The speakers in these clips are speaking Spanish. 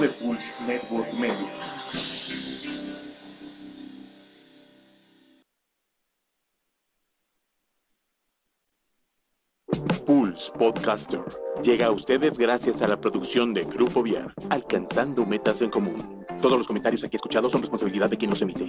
de Pulse Network Media. Pulse Podcaster llega a ustedes gracias a la producción de Grupo Viar, alcanzando metas en común. Todos los comentarios aquí escuchados son responsabilidad de quien los emite.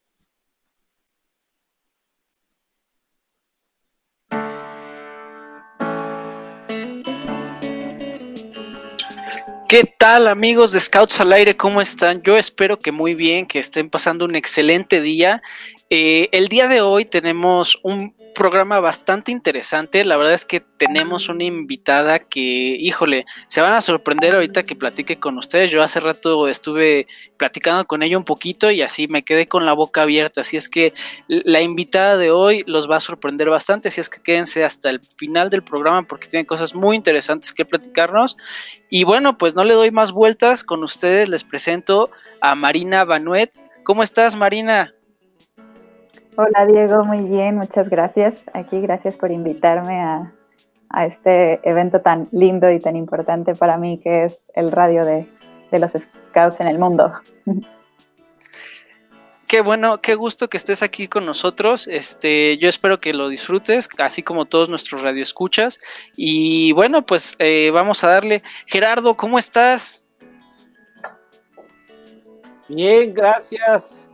¿Qué tal amigos de Scouts al Aire? ¿Cómo están? Yo espero que muy bien, que estén pasando un excelente día. Eh, el día de hoy tenemos un programa bastante interesante. La verdad es que tenemos una invitada que, híjole, se van a sorprender ahorita que platique con ustedes. Yo hace rato estuve platicando con ella un poquito y así me quedé con la boca abierta. Así es que la invitada de hoy los va a sorprender bastante. Así es que quédense hasta el final del programa porque tienen cosas muy interesantes que platicarnos. Y bueno, pues no le doy más vueltas. Con ustedes les presento a Marina Banuet. ¿Cómo estás, Marina? Hola Diego, muy bien, muchas gracias. Aquí gracias por invitarme a, este evento tan lindo y tan importante para mí que es el radio de, los Scouts en el mundo. Qué bueno, qué gusto que estés aquí con nosotros. Este, yo espero que lo disfrutes, así como todos nuestros radioescuchas. Y bueno, pues eh, vamos a darle. Gerardo, ¿cómo estás? Bien, gracias.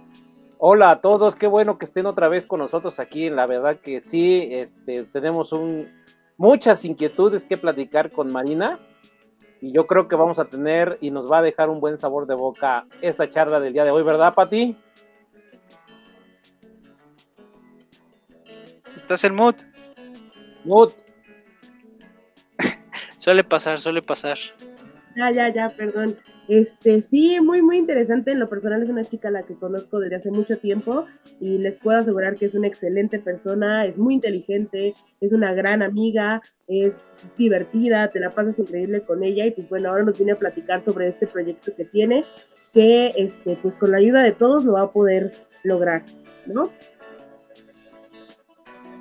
Hola a todos, qué bueno que estén otra vez con nosotros aquí. La verdad que sí, este, tenemos un, muchas inquietudes que platicar con Marina y yo creo que vamos a tener y nos va a dejar un buen sabor de boca esta charla del día de hoy, ¿verdad, Pati? ¿Estás en mood? Mood. suele pasar, suele pasar. Ya, ya, ya, perdón. Este, sí, muy, muy interesante. En lo personal es una chica a la que conozco desde hace mucho tiempo y les puedo asegurar que es una excelente persona, es muy inteligente, es una gran amiga, es divertida, te la pasas increíble con ella y pues bueno, ahora nos viene a platicar sobre este proyecto que tiene, que este, pues con la ayuda de todos lo va a poder lograr, ¿no?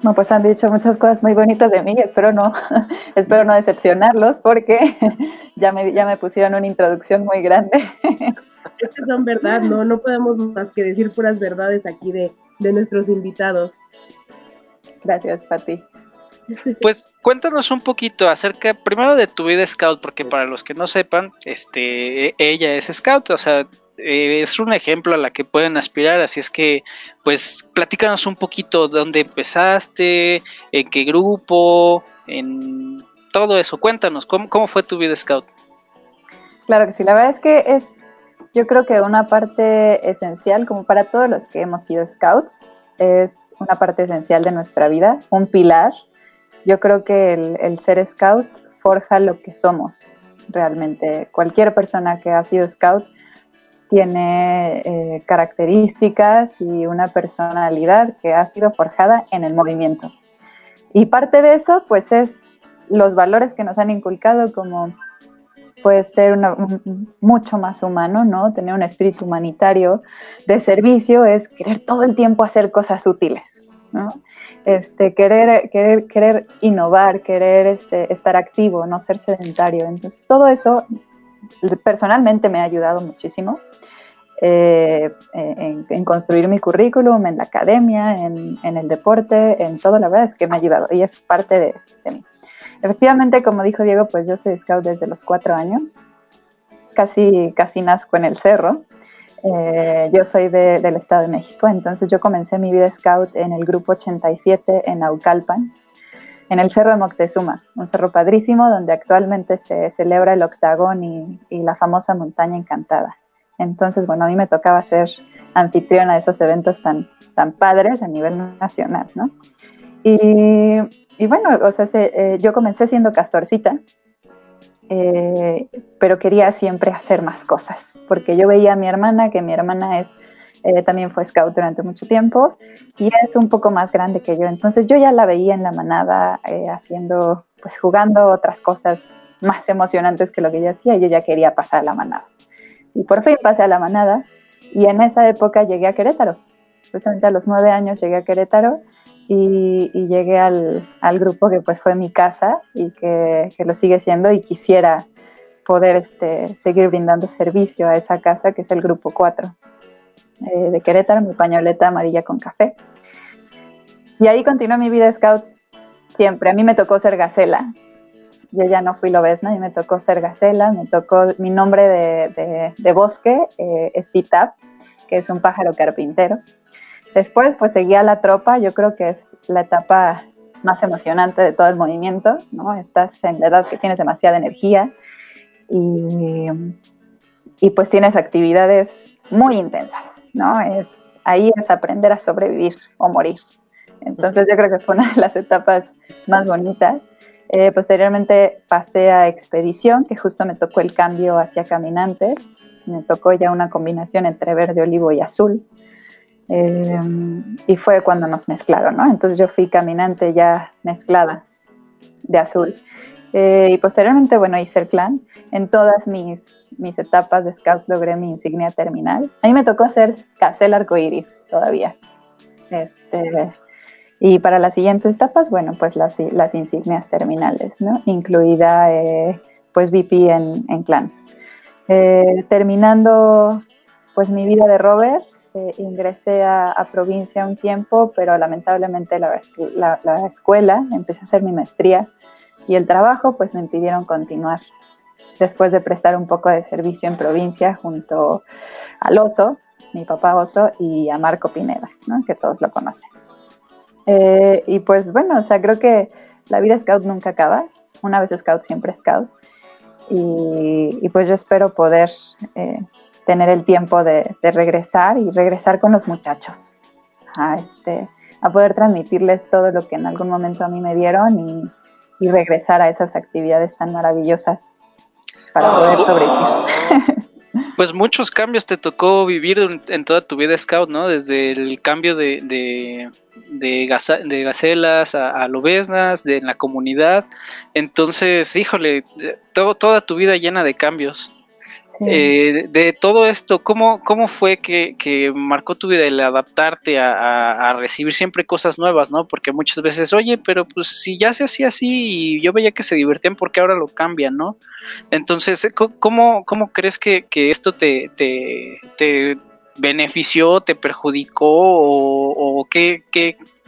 No, pues han dicho muchas cosas muy bonitas de mí, espero no, espero no decepcionarlos porque ya me, ya me pusieron una introducción muy grande. Estas son verdad, no, no podemos más que decir puras verdades aquí de, de nuestros invitados. Gracias, Pati. Pues cuéntanos un poquito acerca primero de tu vida scout, porque para los que no sepan, este, ella es scout, o sea, eh, es un ejemplo a la que pueden aspirar, así es que, pues, platícanos un poquito de dónde empezaste, en qué grupo, en todo eso, cuéntanos, ¿cómo, cómo fue tu vida scout? Claro que sí, la verdad es que es, yo creo que una parte esencial, como para todos los que hemos sido scouts, es una parte esencial de nuestra vida, un pilar. Yo creo que el, el ser scout forja lo que somos realmente. Cualquier persona que ha sido scout tiene eh, características y una personalidad que ha sido forjada en el movimiento. Y parte de eso, pues, es los valores que nos han inculcado como puede ser mucho más humano, ¿no? Tener un espíritu humanitario de servicio es querer todo el tiempo hacer cosas útiles, ¿no? Este, querer, querer, querer innovar, querer este, estar activo, no ser sedentario. Entonces, todo eso personalmente me ha ayudado muchísimo eh, en, construir mi currículum, en la academia, en, el deporte, en todo, la verdad es que me ha ayudado y es parte de, mí. Efectivamente, como dijo Diego, pues yo soy scout desde los cuatro años, casi, casi nazco en el cerro. Eh, yo soy del Estado de México, entonces yo comencé mi vida scout en el grupo 87 en Naucalpan, en el Cerro de Moctezuma, un cerro padrísimo donde actualmente se celebra el octagón y, la famosa montaña encantada. Entonces, bueno, a mí me tocaba ser anfitriona de esos eventos tan, tan padres a nivel nacional, ¿no? Y, bueno, o sea, eh, yo comencé siendo castorcita eh, pero quería siempre hacer más cosas, porque yo veía a mi hermana, que mi hermana es, eh, también fue scout durante mucho tiempo, y es un poco más grande que yo, entonces yo ya la veía en la manada eh, haciendo, pues jugando otras cosas más emocionantes que lo que yo hacía, yo ya quería pasar a la manada. Y por fin pasé a la manada, y en esa época llegué a Querétaro, justamente a los nueve años llegué a Querétaro, y, llegué al, grupo que pues fue mi casa y que, lo sigue siendo y quisiera poder este, seguir brindando servicio a esa casa que es el grupo 4 eh, de Querétaro, mi pañoleta amarilla con café. Y ahí continuó mi vida scout siempre. A mí me tocó ser gacela. Yo ya no fui lobesna y me tocó ser gacela. Me tocó mi nombre de, bosque, eh, es Pitap, que es un pájaro carpintero. Después, pues seguía la tropa, yo creo que es la etapa más emocionante de todo el movimiento, ¿no? Estás en la edad que tienes demasiada energía y, y pues tienes actividades muy intensas, ¿no? Es, ahí es aprender a sobrevivir o morir. Entonces yo creo que fue una de las etapas más bonitas. Eh, posteriormente pasé a expedición, que justo me tocó el cambio hacia caminantes. Me tocó ya una combinación entre verde, olivo y azul. Eh, y fue cuando nos mezclaron, ¿no? Entonces yo fui caminante ya mezclada de azul. Eh, y posteriormente, bueno, hice el clan. En todas mis, mis etapas de scout logré mi insignia terminal. A mí me tocó hacer casel arcoiris todavía. Este, y para las siguientes etapas, bueno, pues las, las insignias terminales, ¿no? Incluida, eh, pues, VP en, clan. terminando, pues, mi vida de rover, ingresé a, provincia un tiempo, pero lamentablemente la, la, escuela, empecé a hacer mi maestría y el trabajo pues me impidieron continuar. Después de prestar un poco de servicio en provincia junto al oso, mi papá oso, y a Marco Pineda, ¿no? que todos lo conocen. Eh, y pues bueno, o sea, creo que la vida scout nunca acaba. Una vez scout, siempre scout. Y, pues yo espero poder eh, tener el tiempo de, regresar y regresar con los muchachos, este, a poder transmitirles todo lo que en algún momento a mí me dieron y, regresar a esas actividades tan maravillosas para poder sobrevivir. Pues muchos cambios te tocó vivir en toda tu vida scout, ¿no? Desde el cambio de, de, de, gacelas a, a lobesnas, de en la comunidad. Entonces, híjole, todo, toda tu vida llena de cambios. Eh, de todo esto, ¿cómo, cómo fue que, marcó tu vida el adaptarte a, recibir siempre cosas nuevas, ¿no? Porque muchas veces, oye, pero pues si ya se hacía así y yo veía que se divertían, ¿por qué ahora lo cambian, no? Entonces, ¿cómo, cómo crees que, esto te, te, benefició, te perjudicó o, qué,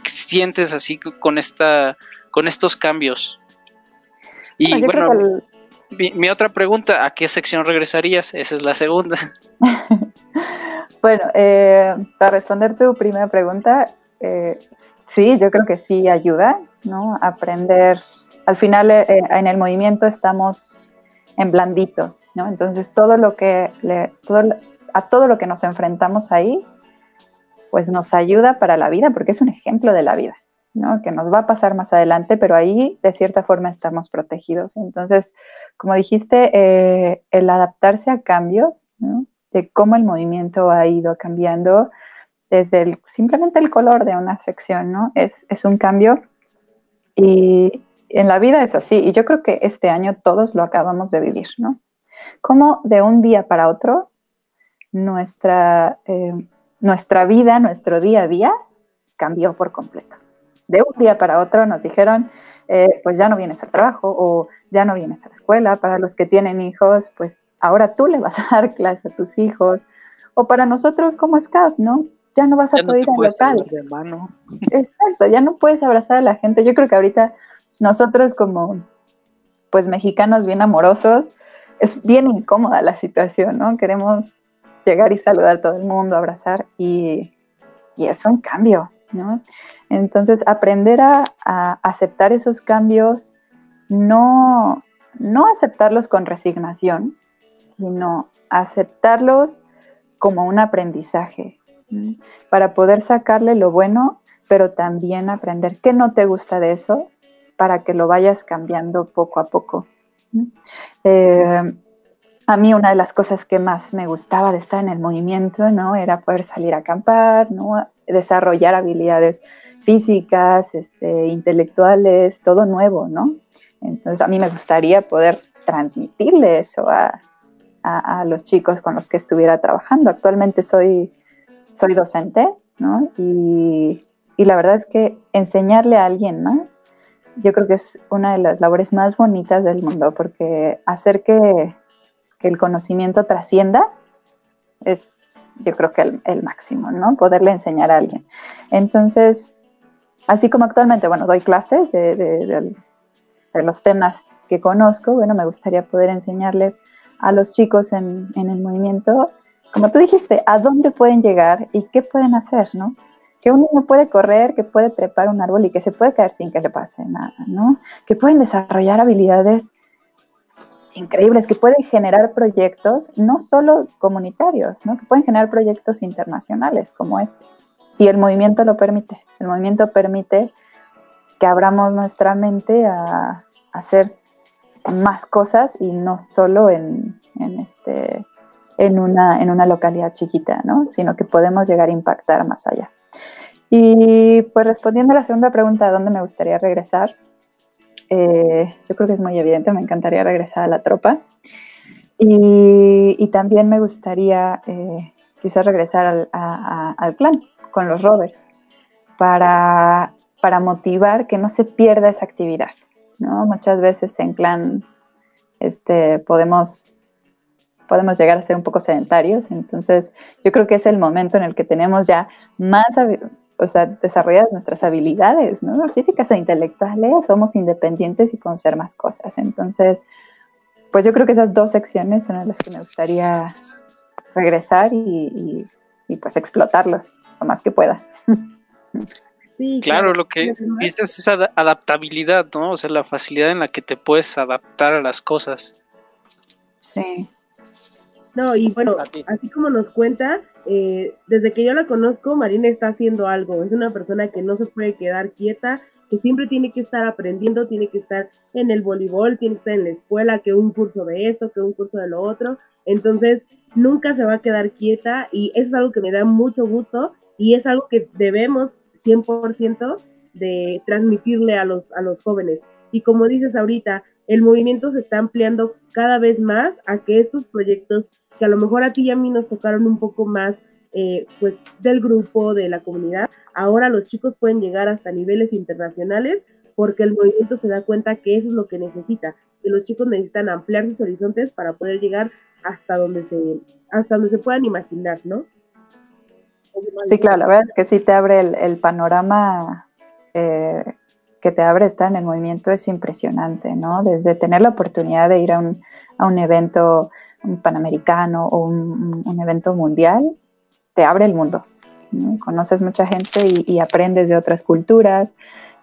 sientes así con, esta, con estos cambios? Y bueno, mi, otra pregunta, ¿a qué sección regresarías? Esa es la segunda. bueno, eh, para responder tu primera pregunta, eh, sí, yo creo que sí ayuda, ¿no? Aprender, al final eh, en el movimiento estamos en blandito, ¿no? Entonces todo lo que, le, todo, a todo lo que nos enfrentamos ahí, pues nos ayuda para la vida, porque es un ejemplo de la vida, ¿no? Que nos va a pasar más adelante, pero ahí de cierta forma estamos protegidos. Entonces, como dijiste, eh, el adaptarse a cambios, de cómo el movimiento ha ido cambiando desde simplemente el color de una sección, ¿no? Es, es un cambio y en la vida es así y yo creo que este año todos lo acabamos de vivir, ¿no? Como de un día para otro nuestra, eh, nuestra vida, nuestro día a día cambió por completo. De un día para otro nos dijeron, eh, pues ya no vienes al trabajo o ya no vienes a la escuela. Para los que tienen hijos, pues ahora tú le vas a dar clase a tus hijos. O para nosotros como SCAD, ¿no? Ya no vas a poder ir al local. Exacto, ya no puedes abrazar a la gente. Yo creo que ahorita nosotros como pues mexicanos bien amorosos, es bien incómoda la situación, ¿no? Queremos llegar y saludar a todo el mundo, abrazar y, y es un cambio, ¿no? Entonces, aprender a, aceptar esos cambios, no, no aceptarlos con resignación, sino aceptarlos como un aprendizaje, para poder sacarle lo bueno, pero también aprender qué no te gusta de eso, para que lo vayas cambiando poco a poco. Eh, a mí una de las cosas que más me gustaba de estar en el movimiento, ¿no? Era poder salir a acampar, ¿no? Desarrollar habilidades físicas, este, intelectuales, todo nuevo, ¿no? Entonces a mí me gustaría poder transmitirle eso a, los chicos con los que estuviera trabajando. Actualmente soy, soy docente, ¿no? Y, la verdad es que enseñarle a alguien más, yo creo que es una de las labores más bonitas del mundo, porque hacer que el conocimiento trascienda es, yo creo que el, máximo, ¿no? Poderle enseñar a alguien. Entonces, así como actualmente, bueno, doy clases de, los temas que conozco, bueno, me gustaría poder enseñarles a los chicos en, en, el movimiento, como tú dijiste, a dónde pueden llegar y qué pueden hacer, ¿no? Que un niño puede correr, que puede trepar un árbol y que se puede caer sin que le pase nada, ¿no? Que pueden desarrollar habilidades increíbles que pueden generar proyectos no solo comunitarios, ¿no? que pueden generar proyectos internacionales como este. Y el movimiento lo permite. El movimiento permite que abramos nuestra mente a, hacer más cosas y no solo en, este, en, una, en una localidad chiquita, ¿no? sino que podemos llegar a impactar más allá. Y pues respondiendo a la segunda pregunta, ¿a dónde me gustaría regresar? Eh, yo creo que es muy evidente, me encantaría regresar a la tropa. Y, también me gustaría eh, quizás regresar al, clan con los rovers para, para motivar que no se pierda esa actividad. ¿no? Muchas veces en clan este, podemos, podemos llegar a ser un poco sedentarios, entonces yo creo que es el momento en el que tenemos ya más desarrollar nuestras habilidades, ¿no? Físicas e intelectuales, somos independientes y podemos hacer más cosas. Entonces, pues yo creo que esas dos secciones son las que me gustaría regresar y, pues explotarlos lo más que pueda. Sí, claro, lo que dices es adaptabilidad, ¿no? O sea, la facilidad en la que te puedes adaptar a las cosas. Sí. No, y bueno, así como nos cuenta, eh, desde que yo la conozco, Marina está haciendo algo. Es una persona que no se puede quedar quieta, que siempre tiene que estar aprendiendo, tiene que estar en el voleibol, tiene que estar en la escuela, que un curso de esto, que un curso de lo otro. Entonces, nunca se va a quedar quieta y eso es algo que me da mucho gusto y es algo que debemos 100% de transmitirle a los, a los jóvenes. Y como dices ahorita, el movimiento se está ampliando cada vez más a que estos proyectos que a lo mejor a ti y a mí nos tocaron un poco más eh, pues del grupo, de la comunidad, ahora los chicos pueden llegar hasta niveles internacionales porque el movimiento se da cuenta que eso es lo que necesita, que los chicos necesitan ampliar sus horizontes para poder llegar hasta donde se, hasta donde se puedan imaginar, ¿no? Sí, claro, la verdad es que sí te abre el, panorama eh, que te abre estar en el movimiento es impresionante, ¿no? Desde tener la oportunidad de ir a un, a un evento un panamericano o un, evento mundial, te abre el mundo. Conoces mucha gente y, aprendes de otras culturas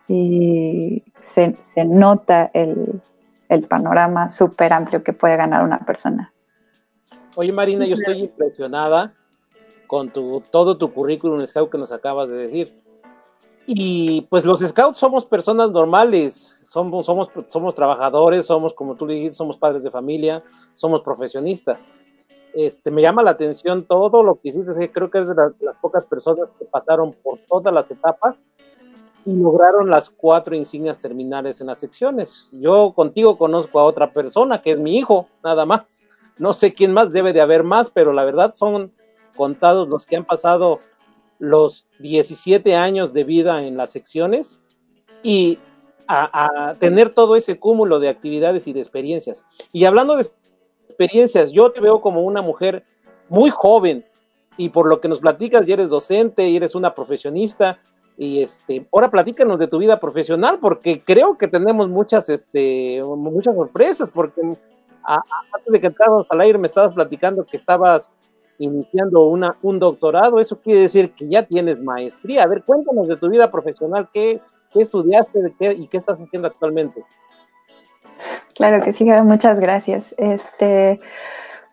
y se, nota el, panorama súper amplio que puede ganar una persona. Oye Marina, yo estoy impresionada con tu, todo tu currículum scout que nos acabas de decir. Y pues los scouts somos personas normales, somos, somos, somos trabajadores, somos, como tú dijiste, somos padres de familia, somos profesionistas. Este, me llama la atención todo lo que hiciste, creo que es de las, pocas personas que pasaron por todas las etapas y lograron las cuatro insignias terminales en las secciones. Yo contigo conozco a otra persona que es mi hijo, nada más. No sé quién más debe de haber más, pero la verdad son contados los que han pasado los 17 años de vida en las secciones y a, tener todo ese cúmulo de actividades y de experiencias. Y hablando de experiencias, yo te veo como una mujer muy joven y por lo que nos platicas, ya eres docente y eres una profesionista. Y este, ahora platícanos de tu vida profesional, porque creo que tenemos muchas, este, muchas sorpresas, porque antes de que entráramos al aire me estabas platicando que estabas iniciando una, un doctorado, eso quiere decir que ya tienes maestría. A ver, cuéntanos de tu vida profesional, qué, qué estudiaste de qué, y qué estás haciendo actualmente. Claro que sí, muchas gracias. Este,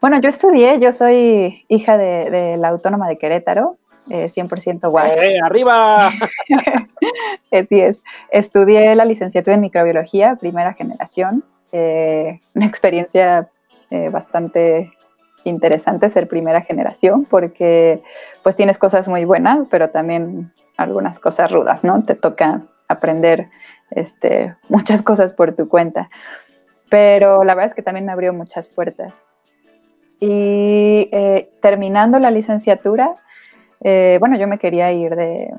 bueno, yo estudié, yo soy hija de, la Autónoma de Querétaro, 100% guay. ¡Eh, ¡Arriba! Así es. Estudié la licenciatura en microbiología, primera generación. eh, una experiencia eh, bastante interesante ser primera generación porque pues tienes cosas muy buenas, pero también algunas cosas rudas, ¿no? Te toca aprender este, muchas cosas por tu cuenta. Pero la verdad es que también me abrió muchas puertas. Y eh, terminando la licenciatura, eh, bueno, yo me quería ir de,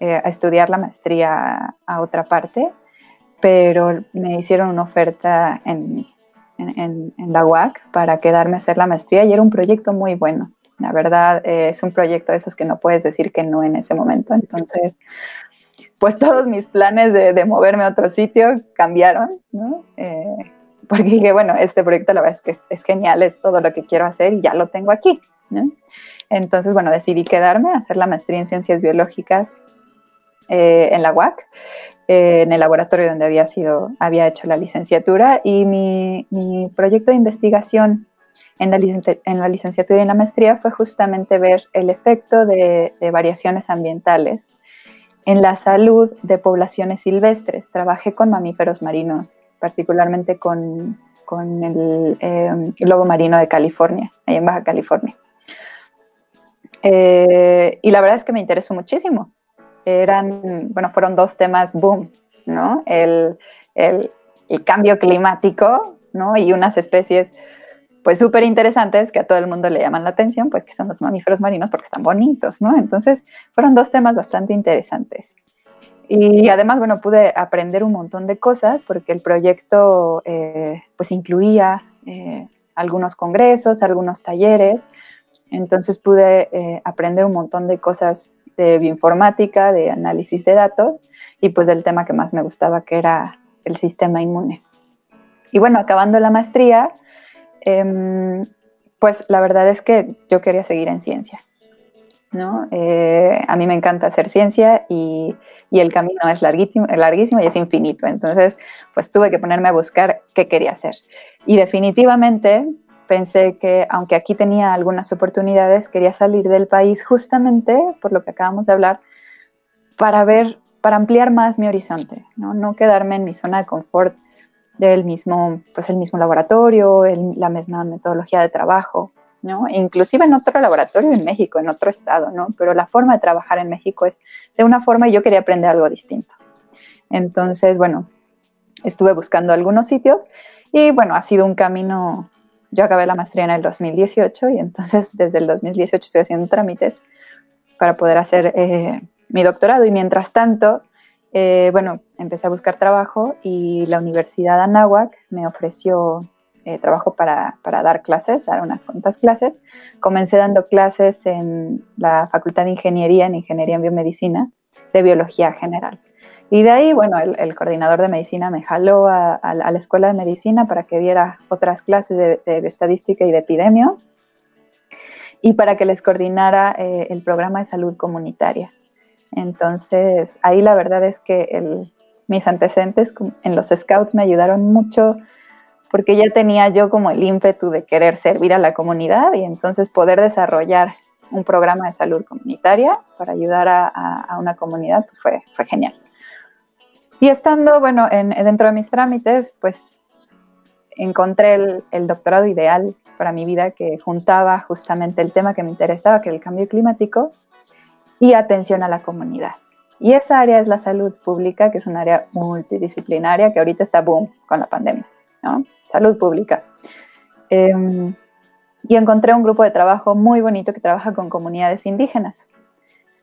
eh, a estudiar la maestría a otra parte, pero me hicieron una oferta en, en, la UAC para quedarme a hacer la maestría y era un proyecto muy bueno. La verdad, es un proyecto de esos que no puedes decir que no en ese momento. Entonces, pues todos mis planes de, moverme a otro sitio cambiaron, ¿no? Eh, porque dije, bueno, este proyecto la verdad es que es, genial, es todo lo que quiero hacer y ya lo tengo aquí, ¿no? Entonces, bueno, decidí quedarme a hacer la maestría en ciencias biológicas eh, en la UAC, eh, en el laboratorio donde había, sido, había hecho la licenciatura y mi, mi proyecto de investigación en la, en la, licenciatura y en la maestría fue justamente ver el efecto de, de variaciones ambientales en la salud de poblaciones silvestres. Trabajé con mamíferos marinos, particularmente con, con el, eh, lobo marino de California, ahí en Baja California. Eh, y la verdad es que me interesó muchísimo. Eran, bueno, fueron dos temas boom, ¿no? El, el, el cambio climático, ¿no? Y unas especies pues súper interesantes que a todo el mundo le llaman la atención, pues que son los mamíferos marinos porque están bonitos, ¿no? Entonces fueron dos temas bastante interesantes. Y además, bueno, pude aprender un montón de cosas porque el proyecto eh, pues incluía eh, algunos congresos, algunos talleres, entonces pude eh, aprender un montón de cosas de bioinformática, de análisis de datos y pues del tema que más me gustaba que era el sistema inmune. Y bueno, acabando la maestría, Em, pues la verdad es que yo quería seguir en ciencia. ¿no? Eh, a mí me encanta hacer ciencia y, el camino es larguísimo, larguísimo y es infinito. Entonces, pues tuve que ponerme a buscar qué quería hacer. Y definitivamente pensé que, aunque aquí tenía algunas oportunidades, quería salir del país justamente por lo que acabamos de hablar, para ver, para ampliar más mi horizonte, no, no quedarme en mi zona de confort del mismo, pues el mismo laboratorio, la misma metodología de trabajo, ¿no? Inclusive en otro laboratorio en México, en otro estado, ¿no? Pero la forma de trabajar en México es de una forma y yo quería aprender algo distinto. Entonces, bueno, estuve buscando algunos sitios y bueno, ha sido un camino, yo acabé la maestría en el 2018 y entonces desde el 2018 estoy haciendo trámites para poder hacer eh, mi doctorado y mientras tanto eh, bueno, empecé a buscar trabajo y la Universidad Anáhuac me ofreció eh, trabajo para, dar clases, dar unas cuantas clases. Comencé dando clases en la Facultad de Ingeniería, en Ingeniería en Biomedicina, de Biología General. Y de ahí, bueno, el, coordinador de medicina me jaló a, la Escuela de Medicina para que diera otras clases de, estadística y de epidemio y para que les coordinara eh, el programa de salud comunitaria. Entonces, ahí la verdad es que mis antecedentes en los scouts me ayudaron mucho porque ya tenía yo como el ímpetu de querer servir a la comunidad y entonces poder desarrollar un programa de salud comunitaria para ayudar a, una comunidad pues, fue, genial. Y estando, bueno, dentro de mis trámites, pues encontré el doctorado ideal para mi vida que juntaba justamente el tema que me interesaba, que era el cambio climático, y atención a la comunidad. Y esa área es la salud pública, que es un área multidisciplinaria que ahorita está boom con la pandemia, ¿no? Salud pública. Em, y encontré un grupo de trabajo muy bonito que trabaja con comunidades indígenas.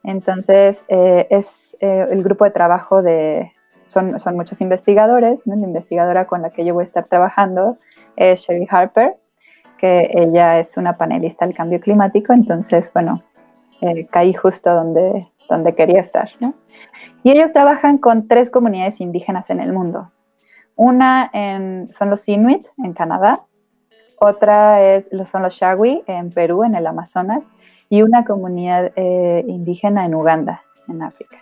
Entonces, eh, es eh, el grupo de trabajo de, son, son muchos investigadores, la investigadora con la que yo voy a estar trabajando es Sherry Harper, que ella es una panelista del cambio climático, entonces, bueno, eh, caí justo donde, donde quería estar. Y ellos trabajan con tres comunidades indígenas en el mundo. Una son los Inuit en Canadá, otra es, son los Shagui en Perú, en el Amazonas, y una comunidad eh, indígena en Uganda, en África.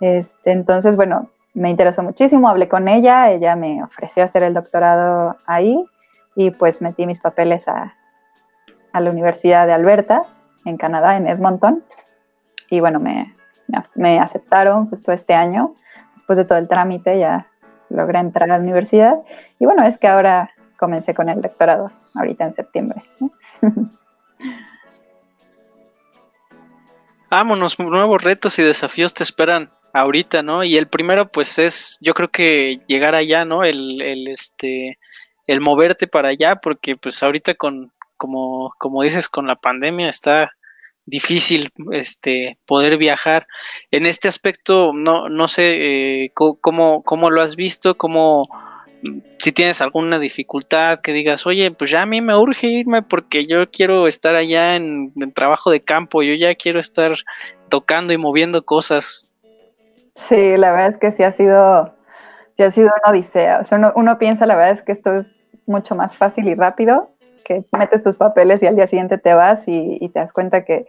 Este, entonces, bueno, me interesó muchísimo, hablé con ella, ella me ofreció hacer el doctorado ahí y pues metí mis papeles a, la Universidad de Alberta en Canadá, en Edmonton. Y bueno, me, me, aceptaron justo este año, después de todo el trámite, ya logré entrar a la universidad. Y bueno, es que ahora comencé con el doctorado, ahorita en septiembre. Vámonos, nuevos retos y desafíos te esperan ahorita, ¿no? Y el primero, pues, es, yo creo que llegar allá, ¿no? El, el este, el moverte para allá, porque pues ahorita con, como, como dices, con la pandemia está difícil este poder viajar en este aspecto no no sé eh, cómo, cómo lo has visto cómo si tienes alguna dificultad que digas oye pues ya a mí me urge irme porque yo quiero estar allá en, trabajo de campo yo ya quiero estar tocando y moviendo cosas sí la verdad es que sí ha sido sí ha sido una odisea o sea uno, uno piensa la verdad es que esto es mucho más fácil y rápido que metes tus papeles y al día siguiente te vas y, te das cuenta que,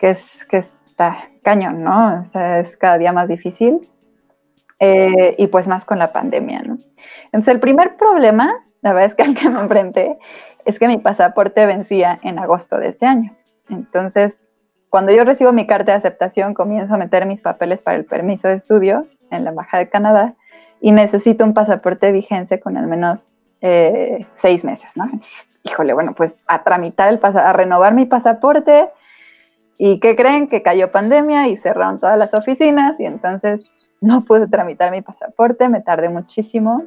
es, que está cañón, ¿no? O sea, es cada día más difícil. Eh, y pues más con la pandemia, ¿no? Entonces, el primer problema, la verdad es que al que me enfrenté, es que mi pasaporte vencía en agosto de este año. Entonces, cuando yo recibo mi carta de aceptación, comienzo a meter mis papeles para el permiso de estudio en la Embajada de Canadá y necesito un pasaporte vigente con al menos eh, seis meses, ¿no? híjole, bueno, pues a tramitar el pasaporte, a renovar mi pasaporte. ¿Y qué creen? Que cayó pandemia y cerraron todas las oficinas y entonces no pude tramitar mi pasaporte, me tardé muchísimo.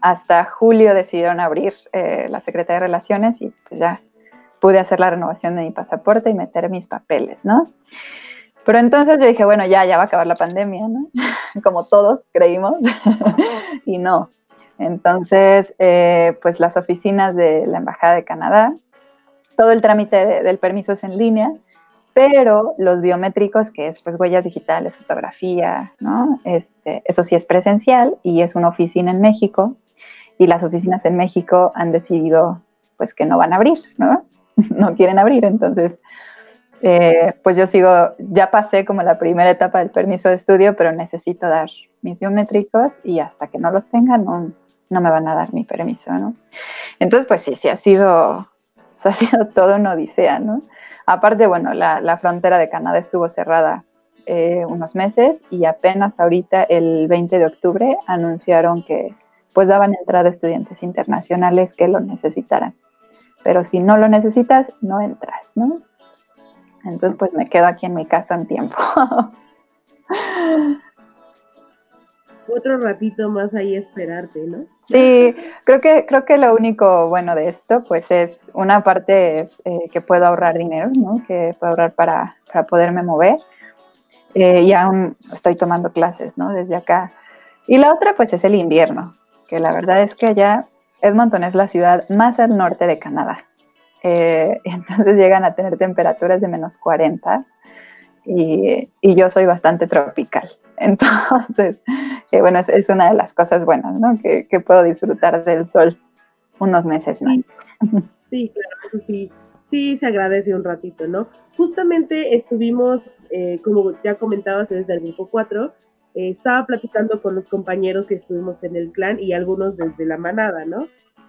Hasta julio decidieron abrir eh, la Secretaría de Relaciones y pues ya pude hacer la renovación de mi pasaporte y meter mis papeles, ¿no? Pero entonces yo dije, bueno, ya, ya va a acabar la pandemia, ¿no? Como todos creímos. y no, entonces, eh, pues las oficinas de la Embajada de Canadá, todo el trámite del permiso es en línea, pero los biométricos, que es pues huellas digitales, fotografía, ¿no? Este, eso sí es presencial y es una oficina en México y las oficinas en México han decidido pues que no van a abrir, ¿no? no quieren abrir, entonces eh, pues yo sigo, ya pasé como la primera etapa del permiso de estudio, pero necesito dar mis biométricos y hasta que no los tenga no, no me van a dar mi permiso, ¿no? Entonces, pues sí, sí ha sido, ha sido todo una odisea, ¿no? Aparte, bueno, la, frontera de Canadá estuvo cerrada eh, unos meses y apenas ahorita, el 20 de octubre, anunciaron que pues daban entrada a estudiantes internacionales que lo necesitaran. Pero si no lo necesitas, no entras, ¿no? Entonces, pues me quedo aquí en mi casa un tiempo. otro ratito más ahí esperarte, ¿no? Sí, creo que, creo que lo único bueno de esto, pues es una parte es, eh, que puedo ahorrar dinero, ¿no? Que puedo ahorrar para, para poderme mover. Eh, y aún estoy tomando clases, ¿no? Desde acá. Y la otra, pues es el invierno, que la verdad es que allá Edmonton es la ciudad más al norte de Canadá. Eh, entonces llegan a tener temperaturas de menos 40 y, y yo soy bastante tropical. Entonces, eh, bueno, es, una de las cosas buenas, ¿no? Que, puedo disfrutar del sol unos meses más. Sí, claro, sí, sí se agradece un ratito, ¿no? Justamente estuvimos, eh, como ya comentabas desde el grupo 4, eh, estaba platicando con los compañeros que estuvimos en el clan y algunos desde la manada, ¿no?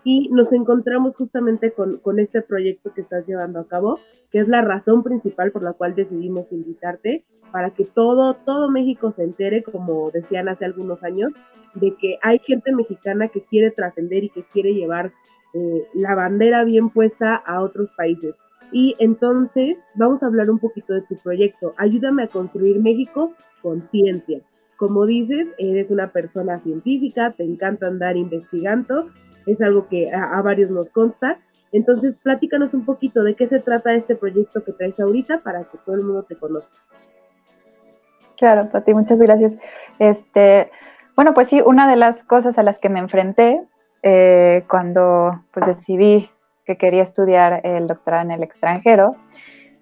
y nos encontramos justamente con, con, este proyecto que estás llevando a cabo, que es la razón principal por la cual decidimos invitarte, para que todo, todo México se entere, como decían hace algunos años, de que hay gente mexicana que quiere trascender y que quiere llevar eh, la bandera bien puesta a otros países. Y entonces vamos a hablar un poquito de tu proyecto. Ayúdame a construir México con ciencia. Como dices, eres una persona científica, te encanta andar investigando es algo que a, varios nos consta. Entonces, platícanos un poquito de qué se trata este proyecto que traes ahorita para que todo el mundo te conozca. Claro, Pati, muchas gracias. Este, bueno, pues sí, una de las cosas a las que me enfrenté eh, cuando pues decidí que quería estudiar el doctorado en el extranjero,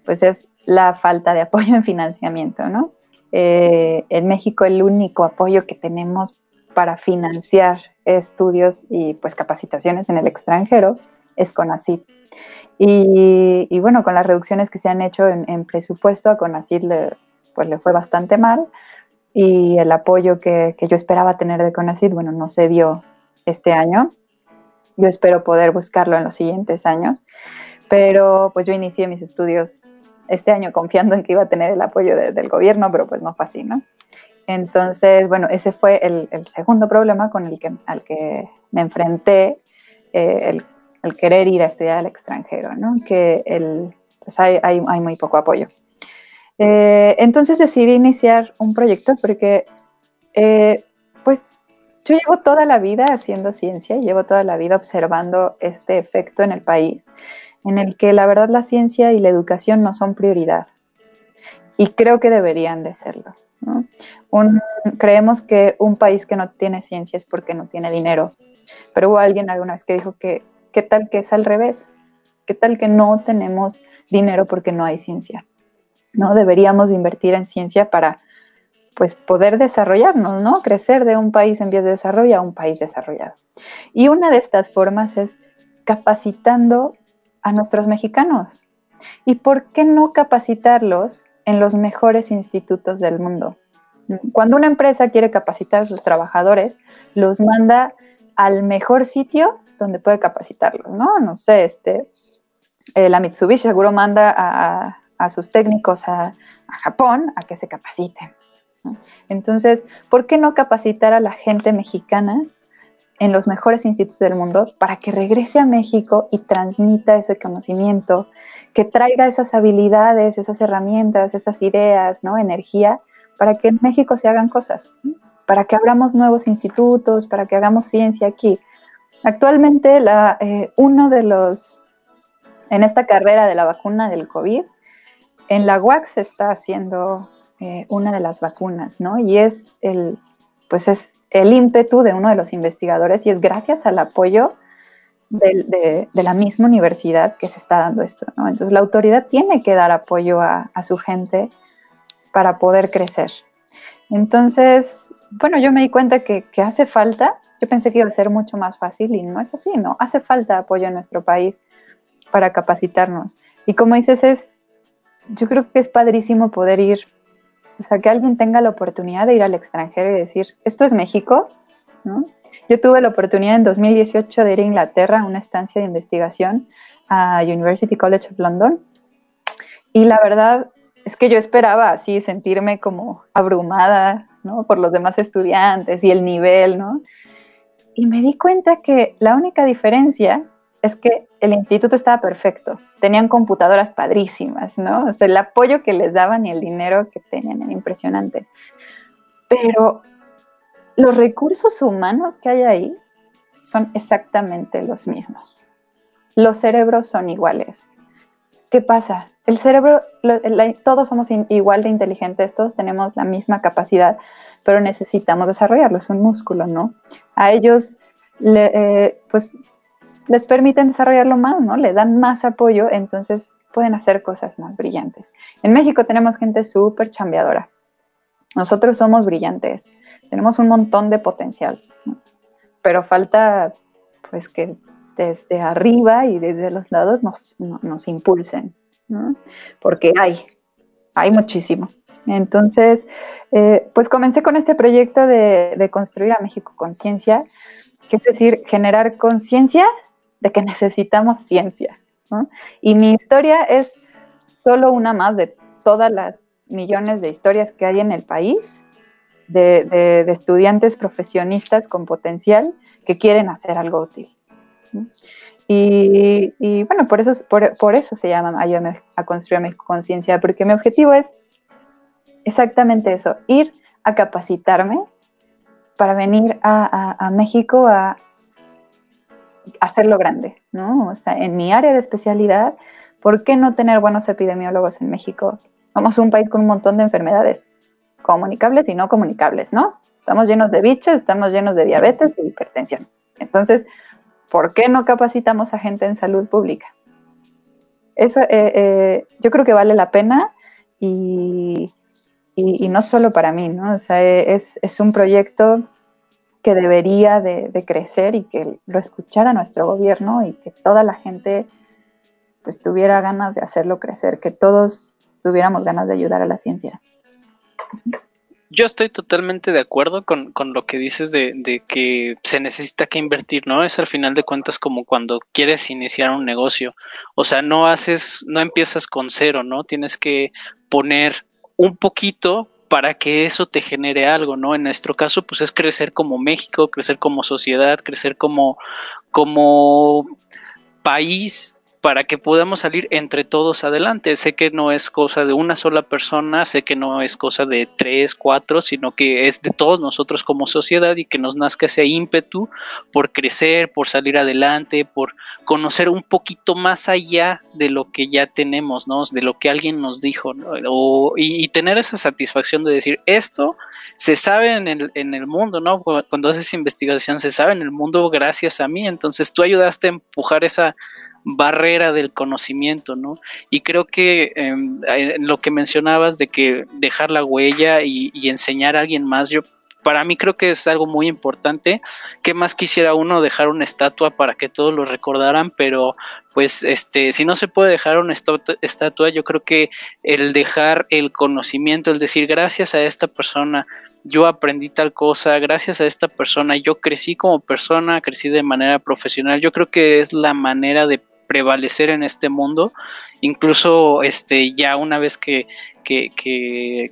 pues es la falta de apoyo en financiamiento, ¿no? Eh, en México el único apoyo que tenemos para financiar estudios y pues capacitaciones en el extranjero es CONACYT. Y, y bueno, con las reducciones que se han hecho en, presupuesto, a CONACYT le, pues le fue bastante mal y el apoyo que, que yo esperaba tener de CONACYT, bueno, no se dio este año. Yo espero poder buscarlo en los siguientes años, pero pues yo inicié mis estudios este año confiando en que iba a tener el apoyo del gobierno, pero pues no fue así, ¿no? Entonces, bueno, ese fue el, segundo problema con el que, al que me enfrenté, eh, el, querer ir a estudiar al extranjero, ¿no? Que el, pues hay, hay, muy poco apoyo. Eh, entonces decidí iniciar un proyecto porque, eh, pues, yo llevo toda la vida haciendo ciencia, llevo toda la vida observando este efecto en el país, en el que la verdad la ciencia y la educación no son prioridad. Y creo que deberían de serlo creemos que un país que no tiene ciencia es porque no tiene dinero, pero hubo alguien alguna vez que dijo que, ¿qué tal que es al revés? ¿Qué tal que no tenemos dinero porque no hay ciencia? ¿No? Deberíamos invertir en ciencia para pues poder desarrollarnos, ¿no? Crecer de un país en vías de desarrollo a un país desarrollado. Y una de estas formas es capacitando a nuestros mexicanos. ¿Y por qué no capacitarlos en los mejores institutos del mundo. Cuando una empresa quiere capacitar a sus trabajadores, los manda al mejor sitio donde puede capacitarlos, ¿no? No sé, este, eh, la Mitsubishi seguro manda a, sus técnicos a, Japón a que se capaciten. Entonces, ¿por qué no capacitar a la gente mexicana en los mejores institutos del mundo para que regrese a México y transmita ese conocimiento, que traiga esas habilidades, esas herramientas, esas ideas, ¿no? Energía, para que en México se hagan cosas, para que abramos nuevos institutos, para que hagamos ciencia aquí. Actualmente, la, eh, uno de los, en esta carrera de la vacuna del COVID, en la UAC se está haciendo eh, una de las vacunas, ¿no? Y es el, pues es el ímpetu de uno de los investigadores y es gracias al apoyo de, la misma universidad que se está dando esto. Entonces la autoridad tiene que dar apoyo a, su gente para poder crecer. Entonces, bueno, yo me di cuenta que, hace falta, yo pensé que iba a ser mucho más fácil y no es así, ¿no? Hace falta apoyo en nuestro país para capacitarnos. Y como dices, es, yo creo que es padrísimo poder ir, o sea, que alguien tenga la oportunidad de ir al extranjero y decir, esto es México, ¿no? Yo tuve la oportunidad en 2018 de ir a Inglaterra a una estancia de investigación a University College of London y la verdad es que yo esperaba así sentirme como abrumada, ¿no? Por los demás estudiantes y el nivel, ¿no? Y me di cuenta que la única diferencia es que el instituto estaba perfecto. Tenían computadoras padrísimas, ¿no? O sea, el apoyo que les daban y el dinero que tenían era impresionante. Pero los recursos humanos que hay ahí son exactamente los mismos. Los cerebros son iguales. ¿Qué pasa? El cerebro, todos somos igual de inteligentes, todos tenemos la misma capacidad, pero necesitamos desarrollarlo, es un músculo, ¿no? A ellos, eh, pues, les permiten desarrollarlo más, ¿no? Le dan más apoyo, entonces pueden hacer cosas más brillantes. En México tenemos gente súper chambeadora. Nosotros somos brillantes tenemos un montón de potencial, pero falta pues que desde arriba y desde los lados nos, impulsen, porque hay, hay muchísimo. Entonces, eh, pues comencé con este proyecto de, construir a México conciencia, que es decir, generar conciencia de que necesitamos ciencia. Y mi historia es solo una más de todas las millones de historias que hay en el país de, estudiantes profesionistas con potencial que quieren hacer algo útil. Y, bueno, por eso, por, eso se llama Ayúdame a construir mi conciencia, porque mi objetivo es exactamente eso, ir a capacitarme para venir a, México a, hacerlo grande, ¿no? O sea, en mi área de especialidad, ¿por qué no tener buenos epidemiólogos en México? Somos un país con un montón de enfermedades comunicables y no comunicables, ¿no? Estamos llenos de bichos, estamos llenos de diabetes y hipertensión. Entonces, ¿por qué no capacitamos a gente en salud pública? Eso eh, eh, yo creo que vale la pena y, no solo para mí, ¿no? O sea, es, un proyecto que debería de, de, crecer y que lo escuchara nuestro gobierno y que toda la gente pues tuviera ganas de hacerlo crecer, que todos tuviéramos ganas de ayudar a la ciencia. Yo estoy totalmente de acuerdo con, lo que dices de, que se necesita que invertir, ¿no? Es al final de cuentas como cuando quieres iniciar un negocio. O sea, no haces, no empiezas con cero, ¿no? Tienes que poner un poquito para que eso te genere algo, ¿no? En nuestro caso, pues es crecer como México, crecer como sociedad, crecer como, como país para que podamos salir entre todos adelante. Sé que no es cosa de una sola persona, sé que no es cosa de tres, cuatro, sino que es de todos nosotros como sociedad y que nos nazca ese ímpetu por crecer, por salir adelante, por conocer un poquito más allá de lo que ya tenemos, ¿no? De lo que alguien nos dijo, ¿no? y, tener esa satisfacción de decir, esto se sabe en el, en el mundo, ¿no? Cuando haces investigación se sabe en el mundo gracias a mí, entonces tú ayudaste a empujar esa barrera del conocimiento, ¿no? Y creo que em, lo que mencionabas de que dejar la huella y, enseñar a alguien más, yo para mí creo que es algo muy importante. ¿Qué más quisiera uno dejar una estatua para que todos lo recordaran? Pero pues este, si no se puede dejar una estatua, yo creo que el dejar el conocimiento, el decir gracias a esta persona, yo aprendí tal cosa, gracias a esta persona, yo crecí como persona, crecí de manera profesional, yo creo que es la manera de prevalecer en este mundo, incluso este ya una vez que, que,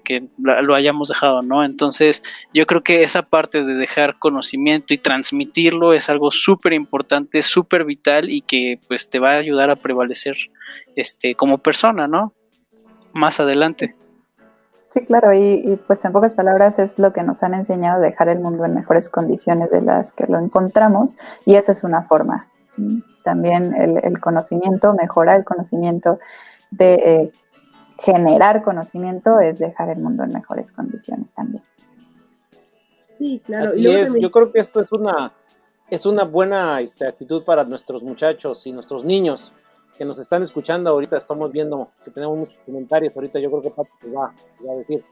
que, lo hayamos dejado, ¿no? Entonces, yo creo que esa parte de dejar conocimiento y transmitirlo es algo súper importante, súper vital y que pues te va a ayudar a prevalecer este como persona, ¿no? Más adelante. Sí, claro, y, y, pues en pocas palabras es lo que nos han enseñado dejar el mundo en mejores condiciones de las que lo encontramos y esa es una forma también el, conocimiento, mejorar el conocimiento, de eh, generar conocimiento es dejar el mundo en mejores condiciones también. Sí, claro. Así es, yo creo que esto es una, es una buena este, actitud para nuestros muchachos y nuestros niños que nos están escuchando ahorita. Estamos viendo que tenemos muchos comentarios. Ahorita yo creo que Pato va a decir.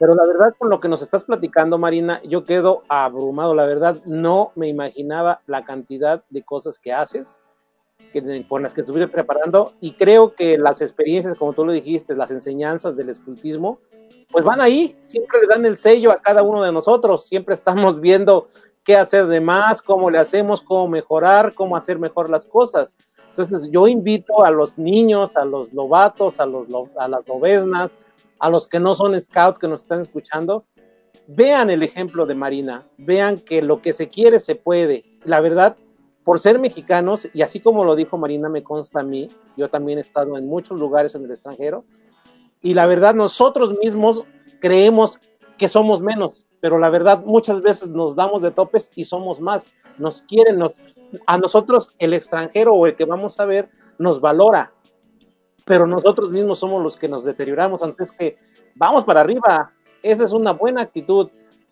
Pero la verdad, con lo que nos estás platicando, Marina, yo quedo abrumado. La verdad, no me imaginaba la cantidad de cosas que haces, que, con las que estuve preparando. Y creo que las experiencias, como tú lo dijiste, las enseñanzas del escultismo, pues van ahí. Siempre le dan el sello a cada uno de nosotros. Siempre estamos viendo qué hacer de más, cómo le hacemos, cómo mejorar, cómo hacer mejor las cosas. Entonces, yo invito a los niños, a los lobatos, a, los, a las lobesnas, a los que no son scouts que nos están escuchando, vean el ejemplo de Marina, vean que lo que se quiere se puede. La verdad, por ser mexicanos, y así como lo dijo Marina, me consta a mí, yo también he estado en muchos lugares en el extranjero, y la verdad nosotros mismos creemos que somos menos, pero la verdad muchas veces nos damos de topes y somos más. Nos quieren, a nosotros el extranjero o el que vamos a ver nos valora, pero nosotros mismos somos los que nos deterioramos. Entonces, que vamos para arriba. Esa es una buena actitud.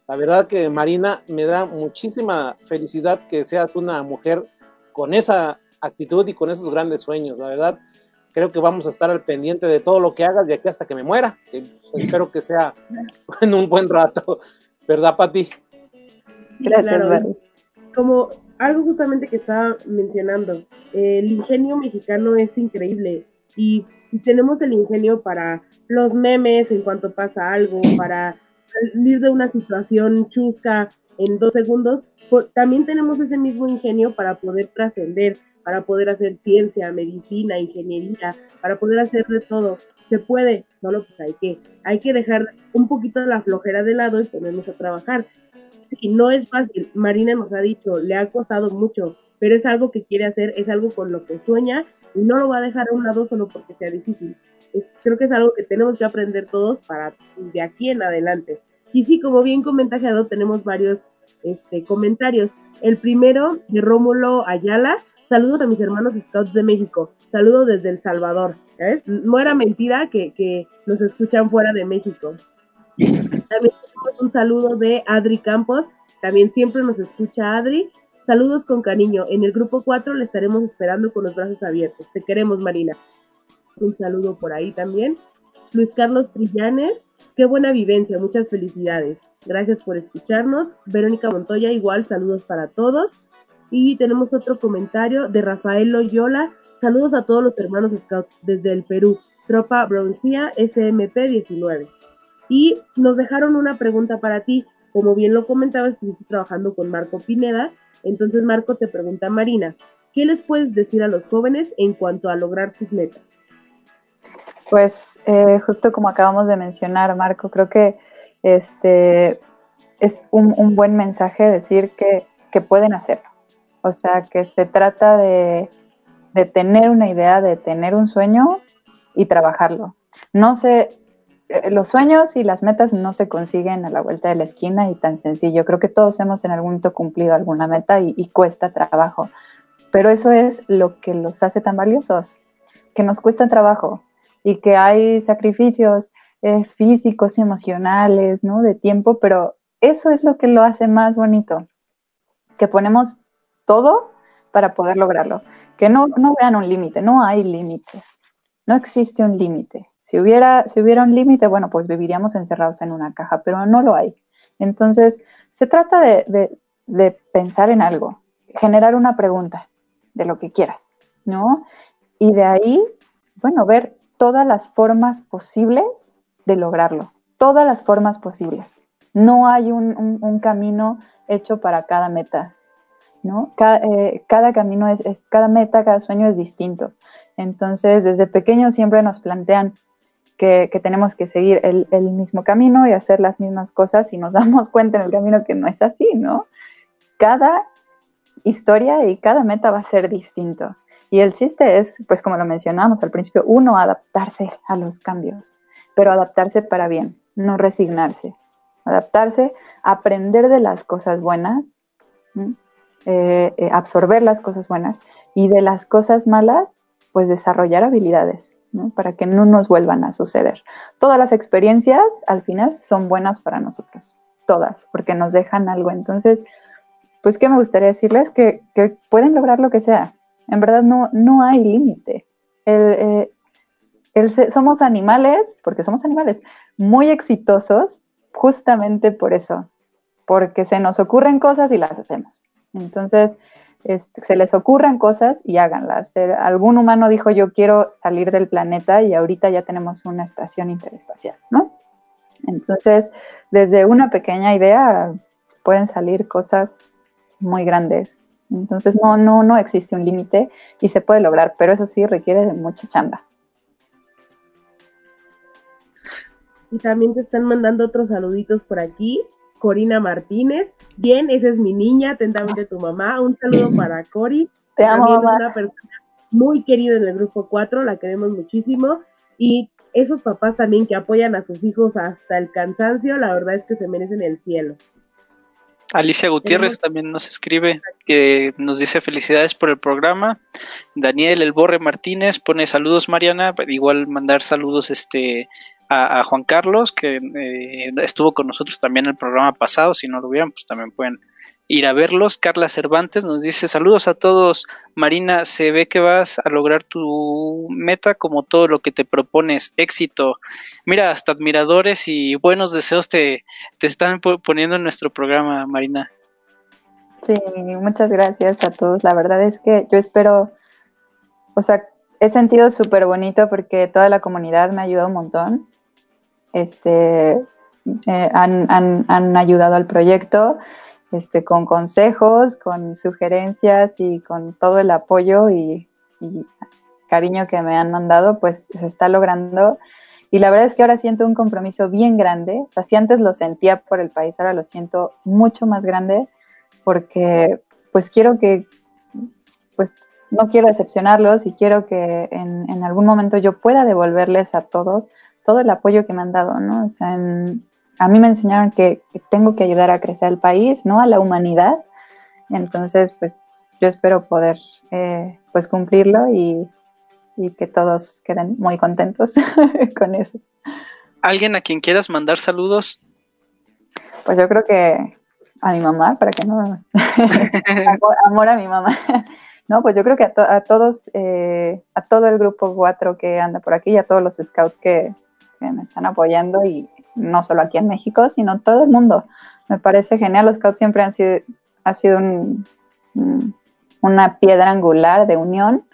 La verdad que Marina me da muchísima felicidad que seas una mujer con esa actitud y con esos grandes sueños. La verdad, creo que vamos a estar al pendiente de todo lo que hagas de aquí hasta que me muera. espero que sea en un buen rato. ¿Verdad, Pati? Gracias, Como algo justamente que estaba mencionando, el ingenio mexicano es increíble y si tenemos el ingenio para los memes en cuanto pasa algo, para salir de una situación chusca en dos segundos, también tenemos ese mismo ingenio para poder trascender, para poder hacer ciencia, medicina, ingeniería, para poder hacer de todo. Se puede, solo pues hay que, hay que dejar un poquito la flojera de lado y ponernos a trabajar. Sí, no es fácil, Marina nos ha dicho, le ha costado mucho, pero es algo que quiere hacer, es algo con lo que sueña y no lo va a dejar a un lado solo porque sea difícil. creo que es algo que tenemos que aprender todos para de aquí en adelante. Y sí, como bien comentado, tenemos varios este, comentarios. El primero de Rómulo Ayala. Saludos a mis hermanos Scouts de México. Saludos desde El Salvador. ¿eh? No era mentira que, que nos escuchan fuera de México. También tenemos un saludo de Adri Campos. También siempre nos escucha Adri. Saludos con cariño. En el grupo 4 le estaremos esperando con los brazos abiertos. Te queremos, Marina. Un saludo por ahí también. Luis Carlos Trillanes, qué buena vivencia, muchas felicidades. Gracias por escucharnos. Verónica Montoya, igual, saludos para todos. Y tenemos otro comentario de Rafael Loyola. Saludos a todos los hermanos Scouts desde el Perú. Tropa Broncía SMP 19. Y nos dejaron una pregunta para ti. Como bien lo comentaba, estuviste trabajando con Marco Pineda entonces Marco te pregunta, Marina, ¿qué les puedes decir a los jóvenes en cuanto a lograr sus metas? Pues eh, justo como acabamos de mencionar, Marco, creo que este, es un, buen mensaje decir que, pueden hacerlo. O sea, que se trata de, de tener una idea, de tener un sueño y trabajarlo. No sé, los sueños y las metas no se consiguen a la vuelta de la esquina y tan sencillo. Creo que todos hemos en algún momento cumplido alguna meta y, cuesta trabajo. Pero eso es lo que los hace tan valiosos, que nos cuesta trabajo y que hay sacrificios eh, físicos y emocionales, ¿no? De tiempo, pero eso es lo que lo hace más bonito, que ponemos todo para poder lograrlo, que no, no vean un límite, no hay límites, no existe un límite. Si hubiera, si hubiera un límite, bueno, pues viviríamos encerrados en una caja, pero no lo hay. Entonces, se trata de, de, pensar en algo, generar una pregunta de lo que quieras, ¿no? Y de ahí, bueno, ver todas las formas posibles de lograrlo, todas las formas posibles. No hay un, camino hecho para cada meta, ¿no? Eh, cada, camino es, cada meta, cada sueño es distinto. Entonces, desde pequeños siempre nos plantean que, tenemos que seguir el, mismo camino y hacer las mismas cosas y nos damos cuenta en el camino que no es así, ¿no? Cada historia y cada meta va a ser distinto. Y el chiste es, pues como lo mencionamos al principio, uno adaptarse a los cambios, pero adaptarse para bien, no resignarse. Adaptarse, aprender de las cosas buenas, eh, eh, absorber las cosas buenas y de las cosas malas, pues desarrollar habilidades, para que no nos vuelvan a suceder. Todas las experiencias al final son buenas para nosotros, todas, porque nos dejan algo. Entonces, pues, ¿qué me gustaría decirles? Que, pueden lograr lo que sea. En verdad no, no hay límite. Eh, somos animales, porque somos animales, muy exitosos justamente por eso, porque se nos ocurren cosas y las hacemos. Entonces, este, se les ocurran cosas y háganlas. Algún humano dijo yo quiero salir del planeta y ahorita ya tenemos una estación interespacial, ¿no? Entonces, desde una pequeña idea pueden salir cosas muy grandes. Entonces, no, no, no existe un límite y se puede lograr, pero eso sí requiere de mucha chamba. Y también te están mandando otros saluditos por aquí. Corina Martínez. Bien, esa es mi niña, atentamente tu mamá. Un saludo para Cori. Te amo, También es una persona muy querida en el grupo 4, la queremos muchísimo. Y esos papás también que apoyan a sus hijos hasta el cansancio, la verdad es que se merecen el cielo. Alicia Gutiérrez también nos escribe, que nos dice felicidades por el programa. Daniel El Borre Martínez pone saludos Mariana, igual mandar saludos este a, Juan Carlos, que eh, estuvo con nosotros también en el programa pasado. Si no lo vieron, pues también pueden ir a verlos. Carla Cervantes nos dice saludos a todos. Marina, se ve que vas a lograr tu meta como todo lo que te propones. Éxito. Mira, hasta admiradores y buenos deseos te, te están poniendo en nuestro programa, Marina. Sí, muchas gracias a todos. La verdad es que yo espero, o sea, he sentido súper bonito porque toda la comunidad me ha ayudado un montón este, eh, han, ayudado al proyecto este, con consejos, con sugerencias y con todo el apoyo y, cariño que me han mandado, pues se está logrando. Y la verdad es que ahora siento un compromiso bien grande. O sea, si antes lo sentía por el país, ahora lo siento mucho más grande porque pues quiero que, pues no quiero decepcionarlos y quiero que en, en algún momento yo pueda devolverles a todos todo el apoyo que me han dado, ¿no? O sea, a mí me enseñaron que, tengo que ayudar a crecer el país, ¿no? A la humanidad. Entonces, pues yo espero poder, eh, pues cumplirlo y, que todos queden muy contentos con eso. ¿Alguien a quien quieras mandar saludos? Pues yo creo que a mi mamá, para que no... amor, a mi mamá. No, pues yo creo que a, todos, eh, a todo el grupo 4 que anda por aquí y a todos los scouts que, que me están apoyando y no solo aquí en México, sino todo el mundo. Me parece genial, los Scouts siempre han sido, ha sido una piedra angular de unión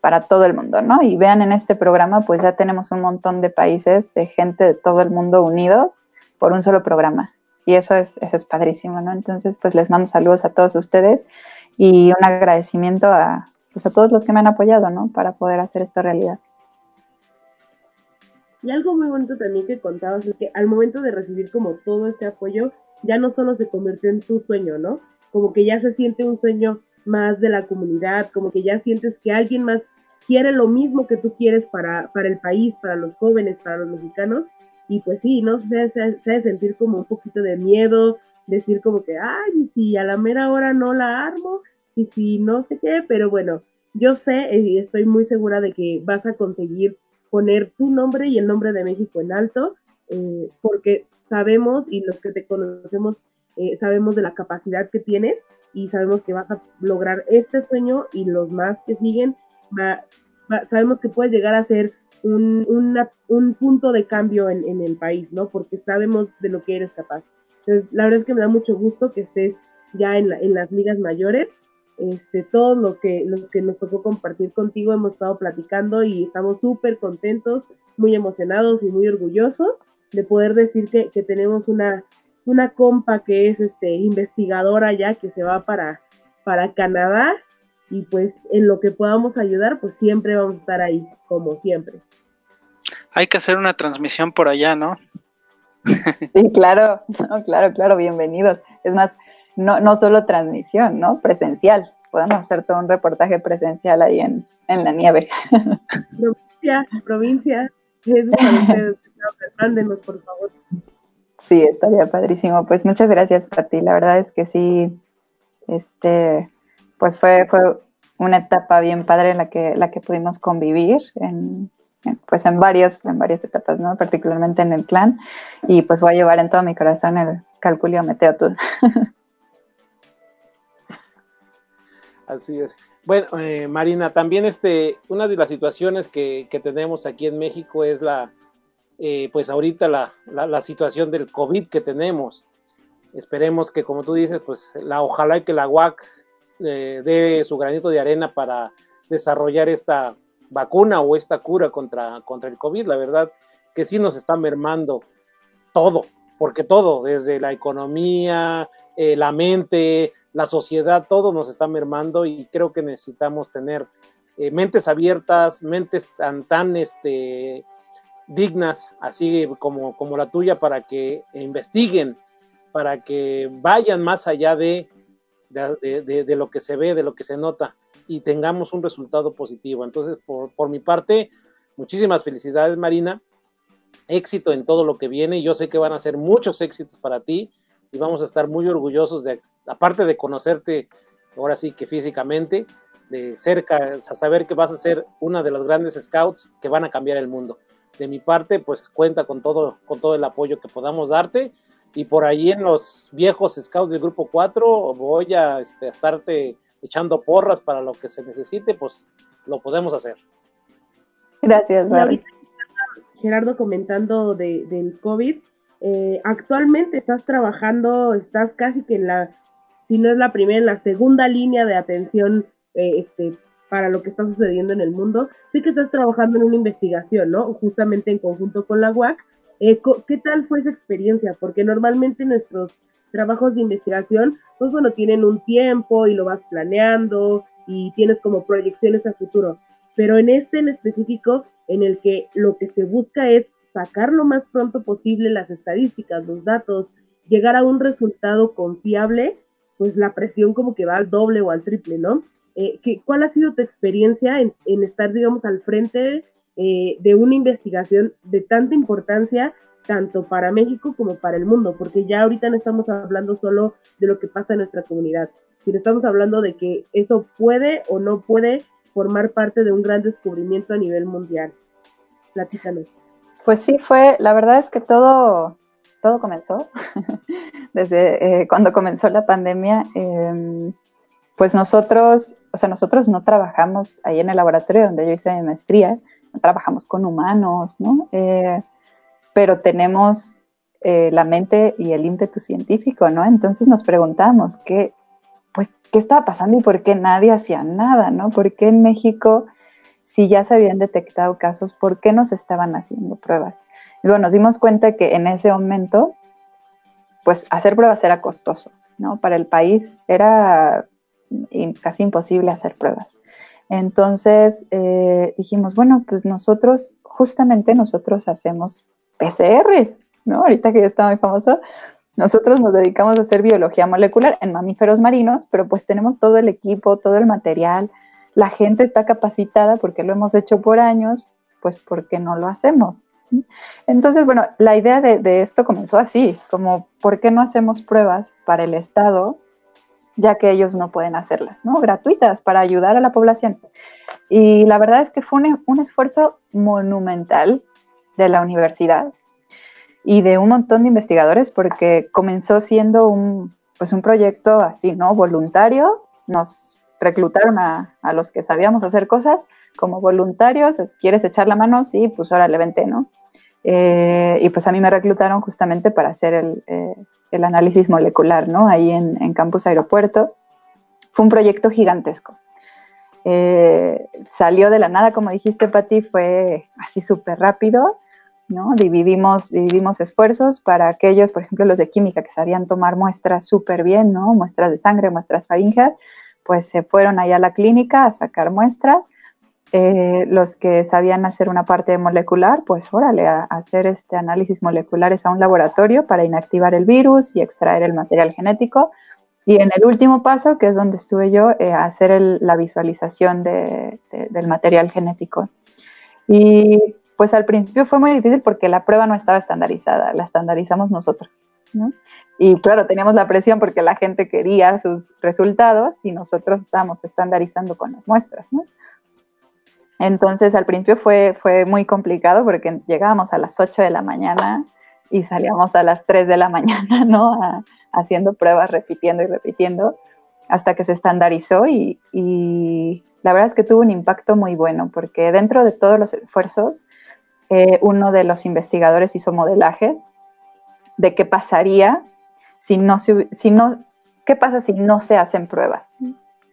para todo el mundo, ¿no? Y vean en este programa, pues ya tenemos un montón de países, de gente de todo el mundo unidos por un solo programa. Y eso es, eso es padrísimo, ¿no? Entonces, pues les mando saludos a todos ustedes y un agradecimiento a, pues, a todos los que me han apoyado, ¿no? Para poder hacer esta realidad. Y algo muy bonito también que contabas es que al momento de recibir como todo este apoyo, ya no solo se convirtió en tu sueño, ¿no? Como que ya se siente un sueño más de la comunidad, como que ya sientes que alguien más quiere lo mismo que tú quieres para, para el país, para los jóvenes, para los mexicanos. Y pues sí, ¿no? Se, se sentir como un poquito de miedo, decir como que, ay, y si a la mera hora no la armo, y si no sé qué, pero bueno, yo sé y estoy muy segura de que vas a conseguir poner tu nombre y el nombre de México en alto, eh, porque sabemos y los que te conocemos eh, sabemos de la capacidad que tienes y sabemos que vas a lograr este sueño y los más que siguen, sabemos que puedes llegar a ser un, un punto de cambio en, en, el país, ¿no? Porque sabemos de lo que eres capaz. Entonces, la verdad es que me da mucho gusto que estés ya en, en las ligas mayores. Este, todos los que, los que nos tocó compartir contigo hemos estado platicando y estamos súper contentos, muy emocionados y muy orgullosos de poder decir que, que tenemos una, una compa que es este, investigadora ya, que se va para, para Canadá y pues en lo que podamos ayudar, pues siempre vamos a estar ahí, como siempre. Hay que hacer una transmisión por allá, ¿no? Sí, claro, claro, claro, bienvenidos. Es más, no, no solo transmisión, ¿no? Presencial. Podemos hacer todo un reportaje presencial ahí en, en la nieve. Provincia, provincia. Mándenos, por favor. Sí, estaría padrísimo. Pues muchas gracias, Pati. La verdad es que sí, este, pues fue, fue una etapa bien padre en la que, la que pudimos convivir en, pues en varias, en varias etapas, ¿no? Particularmente en el clan. Y pues voy a llevar en todo mi corazón el cálculo Meteo Así es. Bueno, eh, Marina, también este, una de las situaciones que, que tenemos aquí en México es la, eh, pues ahorita la, la, situación del COVID que tenemos. Esperemos que, como tú dices, pues la, ojalá que la UAC eh, dé su granito de arena para desarrollar esta vacuna o esta cura contra, contra el COVID. La verdad que sí nos está mermando todo, porque todo, desde la economía, eh, la mente, la sociedad, todo nos está mermando y creo que necesitamos tener mentes abiertas, mentes tan, tan este, dignas, así como, como la tuya, para que investiguen, para que vayan más allá de, de, lo que se ve, de lo que se nota y tengamos un resultado positivo. Entonces, por, por mi parte, muchísimas felicidades, Marina. Éxito en todo lo que viene. Yo sé que van a ser muchos éxitos para ti y vamos a estar muy orgullosos de, aparte de conocerte ahora sí que físicamente, de cerca, saber que vas a ser una de los grandes scouts que van a cambiar el mundo de mi parte, pues cuenta con todo, con todo el apoyo que podamos darte. Y por ahí en los viejos scouts del grupo 4 voy a este, estarte echando porras para lo que se necesite, pues lo podemos hacer. Gracias, Barry. Gerardo comentando de, del COVID, eh, actualmente estás trabajando, estás casi que en la, si no es la primera, en la segunda línea de atención eh, este, para lo que está sucediendo en el mundo. Sí que estás trabajando en una investigación, ¿no? Justamente en conjunto con la UAC. Eh, ¿Qué tal fue esa experiencia? Porque normalmente nuestros trabajos de investigación, pues bueno, tienen un tiempo y lo vas planeando y tienes como proyecciones a futuro. Pero en este en específico, en el que lo que se busca es sacar lo más pronto posible las estadísticas, los datos, llegar a un resultado confiable, pues la presión como que va al doble o al triple, ¿no? Eh, ¿cuál ha sido tu experiencia en, estar, digamos, al frente eh, de una investigación de tanta importancia, tanto para México como para el mundo? Porque ya ahorita no estamos hablando solo de lo que pasa en nuestra comunidad, sino estamos hablando de que eso puede o no puede formar parte de un gran descubrimiento a nivel mundial. Platícanos. Pues sí, fue, la verdad es que todo, todo comenzó desde eh, cuando comenzó la pandemia. Em, pues nosotros, o sea, nosotros no trabajamos ahí en el laboratorio donde yo hice mi maestría, no trabajamos con humanos, ¿no? Eh, pero tenemos eh, la mente y el ímpetu científico, ¿no? Entonces nos preguntamos qué, pues, qué estaba pasando y por qué nadie hacía nada, ¿no? ¿Por qué en México, si ya se habían detectado casos, por qué no se estaban haciendo pruebas? Y bueno, nos dimos cuenta que en ese momento, pues hacer pruebas era costoso, ¿no? Para el país era casi imposible hacer pruebas. Entonces eh, dijimos, bueno, pues nosotros, justamente nosotros hacemos PCRs, ¿no? Ahorita que ya está muy famoso, nosotros nos dedicamos a hacer biología molecular en mamíferos marinos, pero pues tenemos todo el equipo, todo el material, la gente está capacitada porque lo hemos hecho por años, pues ¿por qué no lo hacemos? Entonces, bueno, la idea de, esto comenzó así, como ¿por qué no hacemos pruebas para el Estado, ya que ellos no pueden hacerlas, ¿no? Gratuitas para ayudar a la población. Y la verdad es que fue un, esfuerzo monumental de la universidad y de un montón de investigadores porque comenzó siendo un, pues un proyecto así, ¿no? Voluntario, nos reclutaron a, a los que sabíamos hacer cosas como voluntarios, ¿quieres echar la mano? Sí, pues ahora le vente, ¿no? Eh, y pues a mí me reclutaron justamente para hacer el, eh, análisis molecular, ¿no? Ahí en, Campus Aeropuerto. Fue un proyecto gigantesco. Eh, salió de la nada, como dijiste, Pati, fue así súper rápido, ¿no? Dividimos, dividimos esfuerzos para aquellos, por ejemplo, los de química que sabían tomar muestras súper bien, ¿no? Muestras de sangre, muestras faríngeas, pues se fueron allá a la clínica a sacar muestras eh, los que sabían hacer una parte molecular, pues órale, a, hacer este análisis moleculares a un laboratorio para inactivar el virus y extraer el material genético. Y en el último paso, que es donde estuve yo, eh, a hacer la visualización del material genético. Y pues al principio fue muy difícil porque la prueba no estaba estandarizada, la estandarizamos nosotros. ¿no? Y claro, teníamos la presión porque la gente quería sus resultados y nosotros estábamos estandarizando con las muestras. ¿no? Entonces al principio fue, fue muy complicado porque llegábamos a las 8 de la mañana y salíamos a las 3 de la mañana, ¿no? haciendo pruebas, repitiendo y repitiendo, hasta que se estandarizó y, la verdad es que tuvo un impacto muy bueno porque dentro de todos los esfuerzos, eh, uno de los investigadores hizo modelajes de qué pasaría si no, si no, qué pasa si no se hacen pruebas.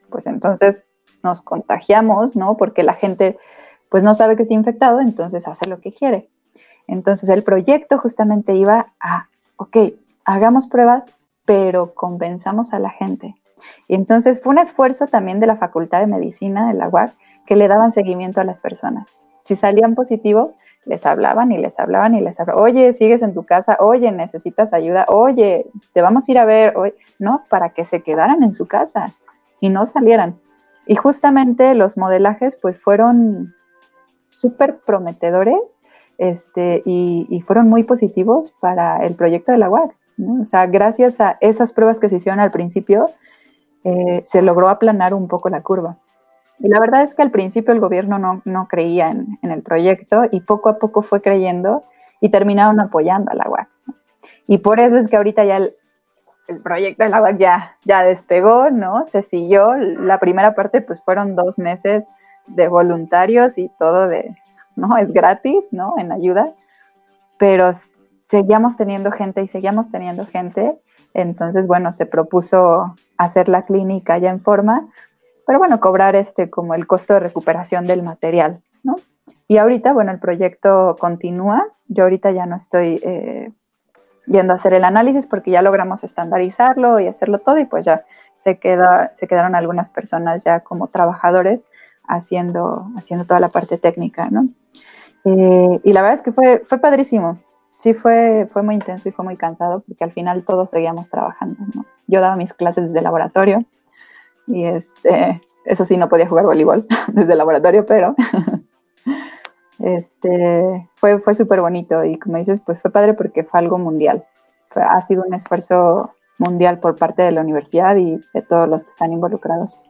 Pues entonces nos contagiamos, ¿no? Porque la gente pues no sabe que está infectado, entonces hace lo que quiere. Entonces el proyecto justamente iba a, ok, hagamos pruebas, pero convenzamos a la gente. Y entonces fue un esfuerzo también de la Facultad de Medicina de la UAC que le daban seguimiento a las personas. Si salían positivos, les hablaban y les hablaban y les hablaban. Oye, sigues en tu casa, oye, necesitas ayuda, oye, te vamos a ir a ver, hoy, ¿no? Para que se quedaran en su casa y no salieran. Y justamente los modelajes pues fueron súper prometedores este, y, fueron muy positivos para el proyecto de la UAC. O sea, gracias a esas pruebas que se hicieron al principio, eh, se logró aplanar un poco la curva. Y la verdad es que al principio el gobierno no, no creía en, en, el proyecto y poco a poco fue creyendo y terminaron apoyando a la UAC. Y por eso es que ahorita ya el, el proyecto del agua ya, ya despegó, ¿no? Se siguió. La primera parte, pues fueron dos meses de voluntarios y todo de, ¿no? Es gratis, ¿no? En ayuda. Pero seguíamos teniendo gente y seguíamos teniendo gente. Entonces, bueno, se propuso hacer la clínica ya en forma, pero bueno, cobrar este como el costo de recuperación del material, ¿no? Y ahorita, bueno, el proyecto continúa. Yo ahorita ya no estoy eh, yendo a hacer el análisis porque ya logramos estandarizarlo y hacerlo todo y pues ya se, queda, se quedaron algunas personas ya como trabajadores haciendo, haciendo toda la parte técnica, ¿no? Eh, y la verdad es que fue, fue padrísimo. Sí, fue, fue muy intenso y fue muy cansado porque al final todos seguíamos trabajando. Yo daba mis clases desde el laboratorio y este, eso sí, no podía jugar voleibol desde el laboratorio, pero este, fue, fue súper bonito y como dices, pues fue padre porque fue algo mundial. ha sido un esfuerzo mundial por parte de la universidad y de todos los que están involucrados.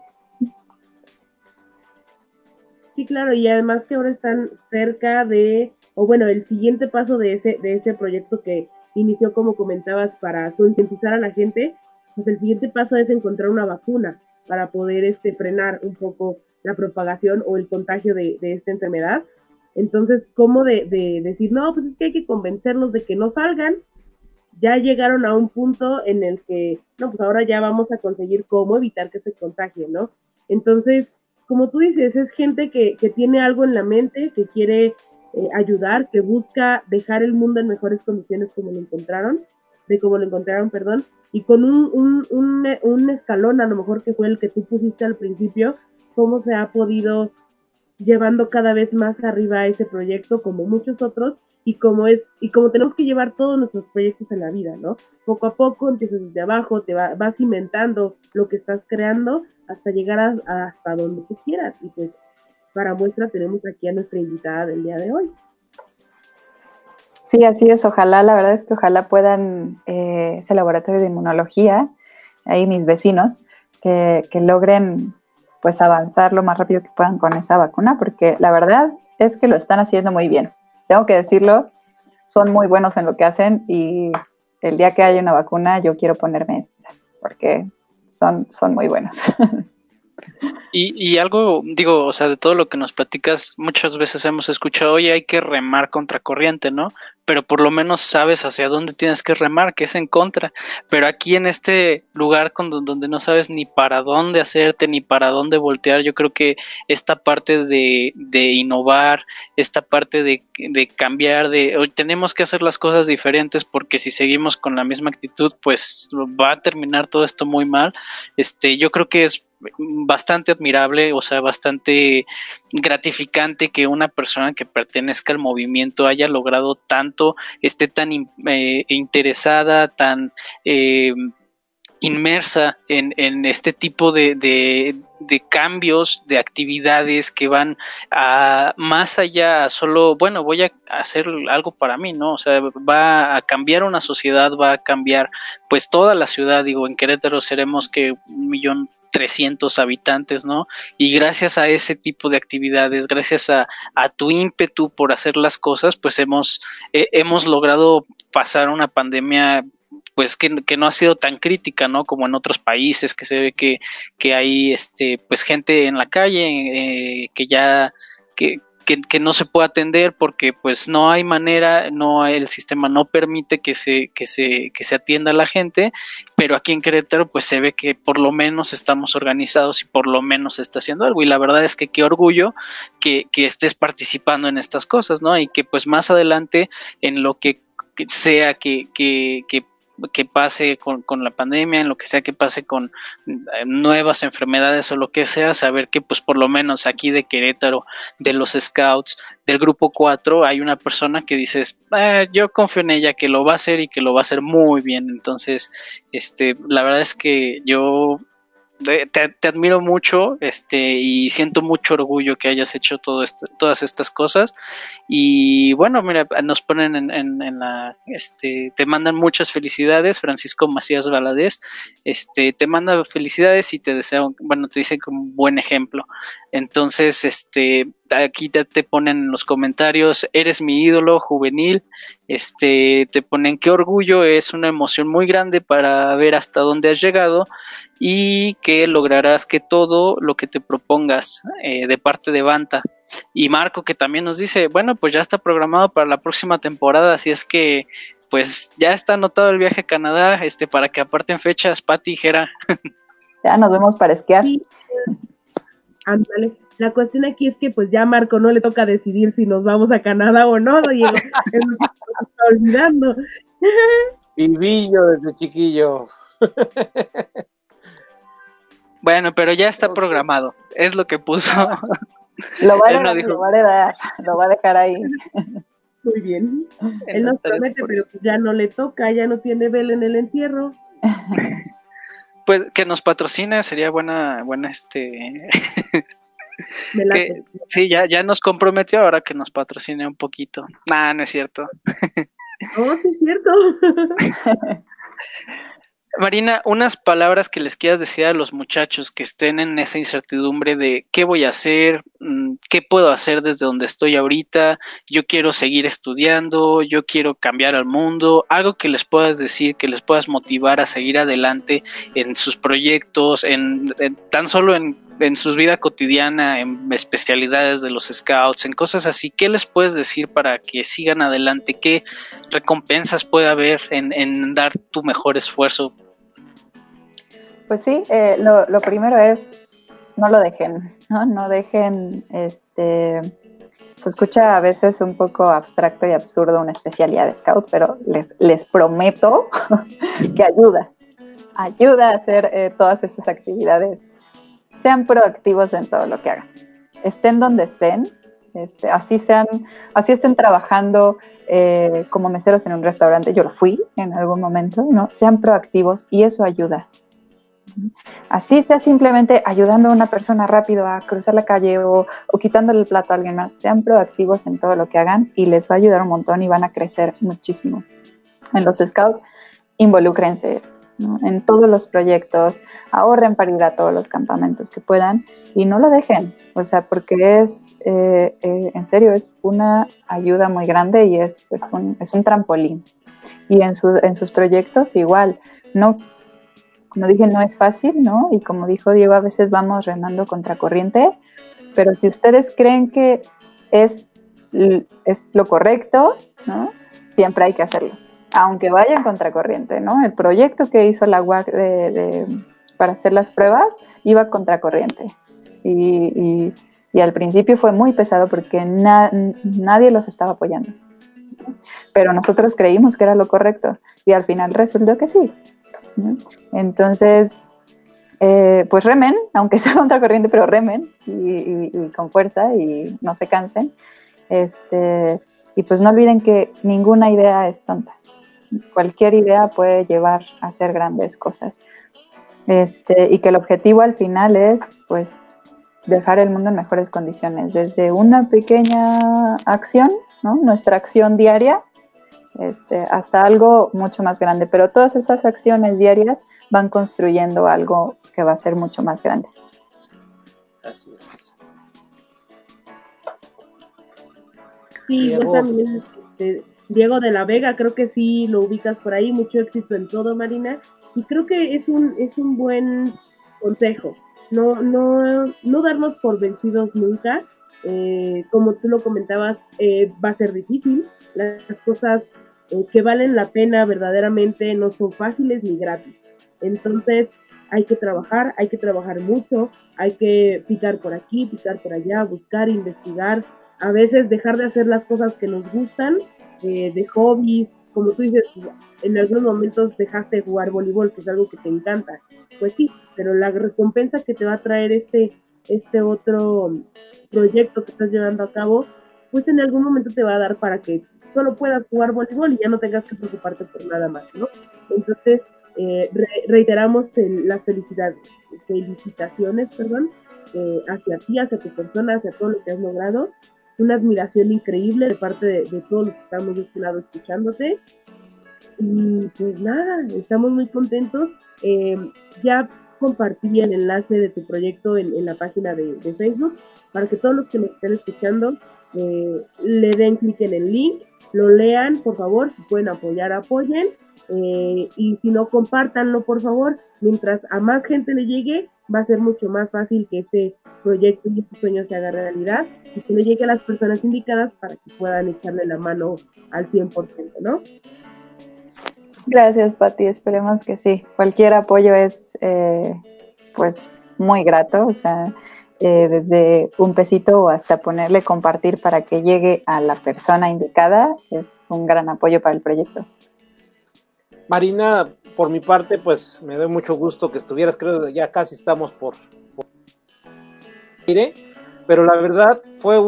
Sí, claro, y además que ahora están cerca de, o bueno, el siguiente paso de ese, de ese proyecto que inició, como comentabas, para concientizar a la gente, pues el siguiente paso es encontrar una vacuna para poder este, frenar un poco la propagación o el contagio de, de esta enfermedad. Entonces, ¿cómo de, decir, no, pues es que hay que convencerlos de que no salgan? Ya llegaron a un punto en el que, no, pues ahora ya vamos a conseguir cómo evitar que se contagie, ¿no? Entonces, como tú dices, es gente que, que tiene algo en la mente, que quiere eh, ayudar, que busca dejar el mundo en mejores condiciones como lo encontraron, de como lo encontraron, perdón, y con un, un, un escalón a lo mejor que fue el que tú pusiste al principio, cómo se ha podido llevando cada vez más arriba ese proyecto como muchos otros y como es y como tenemos que llevar todos nuestros proyectos en la vida, ¿no? Poco a poco empiezas desde abajo, te va, vas inventando lo que estás creando hasta llegar hasta donde tú quieras y pues para muestra tenemos aquí a nuestra invitada del día de hoy. Sí, así es. Ojalá, la verdad es que ojalá puedan eh, ese laboratorio de inmunología, ahí mis vecinos, que, que logren pues avanzar lo más rápido que puedan con esa vacuna, porque la verdad es que lo están haciendo muy bien. Tengo que decirlo, son muy buenos en lo que hacen y el día que haya una vacuna yo quiero ponerme esa, porque son, son muy buenos. Y, y, algo, digo, o sea, de todo lo que nos platicas, muchas veces hemos escuchado, oye, hay que remar contra corriente, ¿no? Pero por lo menos sabes hacia dónde tienes que remar, que es en contra. Pero aquí en este lugar con, donde no sabes ni para dónde hacerte, ni para dónde voltear, yo creo que esta parte de, de innovar, esta parte de, de cambiar, de hoy tenemos que hacer las cosas diferentes porque si seguimos con la misma actitud, pues va a terminar todo esto muy mal. Este, yo creo que es bastante admirable, o sea, bastante gratificante que una persona que pertenezca al movimiento haya logrado tanto, esté tan eh, interesada, tan eh, inmersa en, en, este tipo de, de, cambios, de actividades que van a más allá, solo, bueno, voy a hacer algo para mí, ¿no? O sea, va a cambiar una sociedad, va a cambiar pues toda la ciudad, digo, en Querétaro seremos que un millón 300 habitantes, ¿no? Y gracias a ese tipo de actividades, gracias a, a tu ímpetu por hacer las cosas, pues hemos, hemos logrado pasar una pandemia pues que, que, no ha sido tan crítica, ¿no? Como en otros países que se ve que, que hay este pues gente en la calle eh, que ya que, que, no se puede atender porque pues no hay manera, no el sistema no permite que se, que se, que se atienda a la gente, pero aquí en Querétaro pues se ve que por lo menos estamos organizados y por lo menos se está haciendo algo y la verdad es que qué orgullo que, que estés participando en estas cosas, ¿no? Y que pues más adelante en lo que sea que que pase con, con, la pandemia, en lo que sea que pase con eh, nuevas enfermedades o lo que sea, saber que pues por lo menos aquí de Querétaro, de los Scouts, del grupo 4, hay una persona que dices, ah, yo confío en ella que lo va a hacer y que lo va a hacer muy bien. Entonces, este, la verdad es que yo te, admiro mucho este, y siento mucho orgullo que hayas hecho todo esto, todas estas cosas. Y bueno, mira, nos ponen en, en, la, este, te mandan muchas felicidades, Francisco Macías Valadez, este, te manda felicidades y te deseo, bueno, te dice como buen ejemplo. Entonces, este, aquí te ponen en los comentarios, eres mi ídolo juvenil, este, te ponen qué orgullo, es una emoción muy grande para ver hasta dónde has llegado y que lograrás que todo lo que te propongas eh, de parte de Banta. Y Marco que también nos dice, bueno, pues ya está programado para la próxima temporada, así es que pues ya está anotado el viaje a Canadá, este, para que aparten fechas, Pati Jera. Ya nos vemos para esquiar. Ándale. La cuestión aquí es que pues ya a Marco no le toca decidir si nos vamos a Canadá o no, Diego. está olvidando. Vivillo desde chiquillo. Bueno, pero ya está programado, es lo que puso. Lo va, a dejar, lo va a lo va a dejar ahí. Muy bien. Él nos promete, pero ya no le toca, ya no tiene vela en el entierro. Pues que nos patrocine sería buena, buena este. sí, ya, ya nos comprometió ahora que nos patrocine un poquito. Nah, no es cierto. No, sí es cierto. Marina, unas palabras que les quieras decir a los muchachos que estén en esa incertidumbre de qué voy a hacer, mm, qué puedo hacer desde donde estoy ahorita, yo quiero seguir estudiando, yo quiero cambiar al mundo, algo que les puedas decir, que les puedas motivar a seguir adelante en sus proyectos, en, tan solo en en su vida cotidiana, en especialidades de los scouts, en cosas así, ¿qué les puedes decir para que sigan adelante? ¿Qué recompensas puede haber en, dar tu mejor esfuerzo? Pues sí, eh, lo, primero es no lo dejen, ¿no? No dejen, este, se escucha a veces un poco abstracto y absurdo una especialidad de scout, pero les, les prometo que ayuda, ayuda a hacer eh, todas esas actividades sean proactivos en todo lo que hagan. Estén donde estén, este, así sean, así estén trabajando eh, como meseros en un restaurante, yo lo fui en algún momento, ¿no? Sean proactivos y eso ayuda. Así sea simplemente ayudando a una persona rápido a cruzar la calle o, quitándole el plato a alguien más. Sean proactivos en todo lo que hagan y les va a ayudar un montón y van a crecer muchísimo. En los scouts, involúcrense, en todos los proyectos, ahorren para ir a todos los campamentos que puedan y no lo dejen, o sea, porque es, eh, eh, en serio, es una ayuda muy grande y es, es, un, es un, trampolín. Y en, su, en sus proyectos igual, no, como dije, no es fácil, ¿no? Y como dijo Diego, a veces vamos remando contracorriente, pero si ustedes creen que es, es lo correcto, ¿no? Siempre hay que hacerlo aunque vaya en contracorriente, ¿no? El proyecto que hizo la UAC de, para hacer las pruebas iba contracorriente. Y, y, al principio fue muy pesado porque nadie los estaba apoyando. Pero nosotros creímos que era lo correcto y al final resultó que sí. Entonces, eh, pues remen, aunque sea contracorriente, pero remen y, y, con fuerza y no se cansen. Este, y pues no olviden que ninguna idea es tonta cualquier idea puede llevar a hacer grandes cosas. Este, y que el objetivo al final es, pues, dejar el mundo en mejores condiciones, desde una pequeña acción, ¿no? nuestra acción diaria, este, hasta algo mucho más grande. Pero todas esas acciones diarias van construyendo algo que va a ser mucho más grande. Así es. Sí, yo también este, Diego de la Vega, creo que sí lo ubicas por ahí, mucho éxito en todo, Marina, y creo que es un, es un buen consejo, no, no, no darnos por vencidos nunca, eh, como tú lo comentabas, eh, va a ser difícil, las cosas eh, que valen la pena verdaderamente no son fáciles ni gratis, entonces hay que trabajar, hay que trabajar mucho, hay que picar por aquí, picar por allá, buscar, investigar, a veces dejar de hacer las cosas que nos gustan de hobbies, como tú dices, en algunos momentos dejaste de jugar voleibol, que es algo que te encanta. Pues sí, pero la recompensa que te va a traer este, este otro proyecto que estás llevando a cabo, pues en algún momento te va a dar para que solo puedas jugar voleibol y ya no tengas que preocuparte por nada más, ¿no? Entonces, eh, reiteramos las felicidades, felicitaciones, perdón, eh, hacia ti, hacia tu persona, hacia todo lo que has logrado una admiración increíble de parte de, todos los que estamos de este lado escuchándote. Y pues nada, estamos muy contentos. Eh, ya compartí el enlace de tu proyecto en, la página de, Facebook para que todos los que me estén escuchando eh, le den clic en el link, lo lean, por favor, si pueden apoyar, apoyen. Eh, y si no, compártanlo, por favor. Mientras a más gente le llegue, va a ser mucho más fácil que este proyecto y este sueño se haga realidad y que le llegue a las personas indicadas para que puedan echarle la mano al 100%, ¿no? Gracias, Pati. Esperemos que sí. Cualquier apoyo es, eh, pues, muy grato. O sea, eh, desde un pesito hasta ponerle compartir para que llegue a la persona indicada es un gran apoyo para el proyecto. Marina, por mi parte, pues me doy mucho gusto que estuvieras, creo que ya casi estamos por, por... pero la verdad fue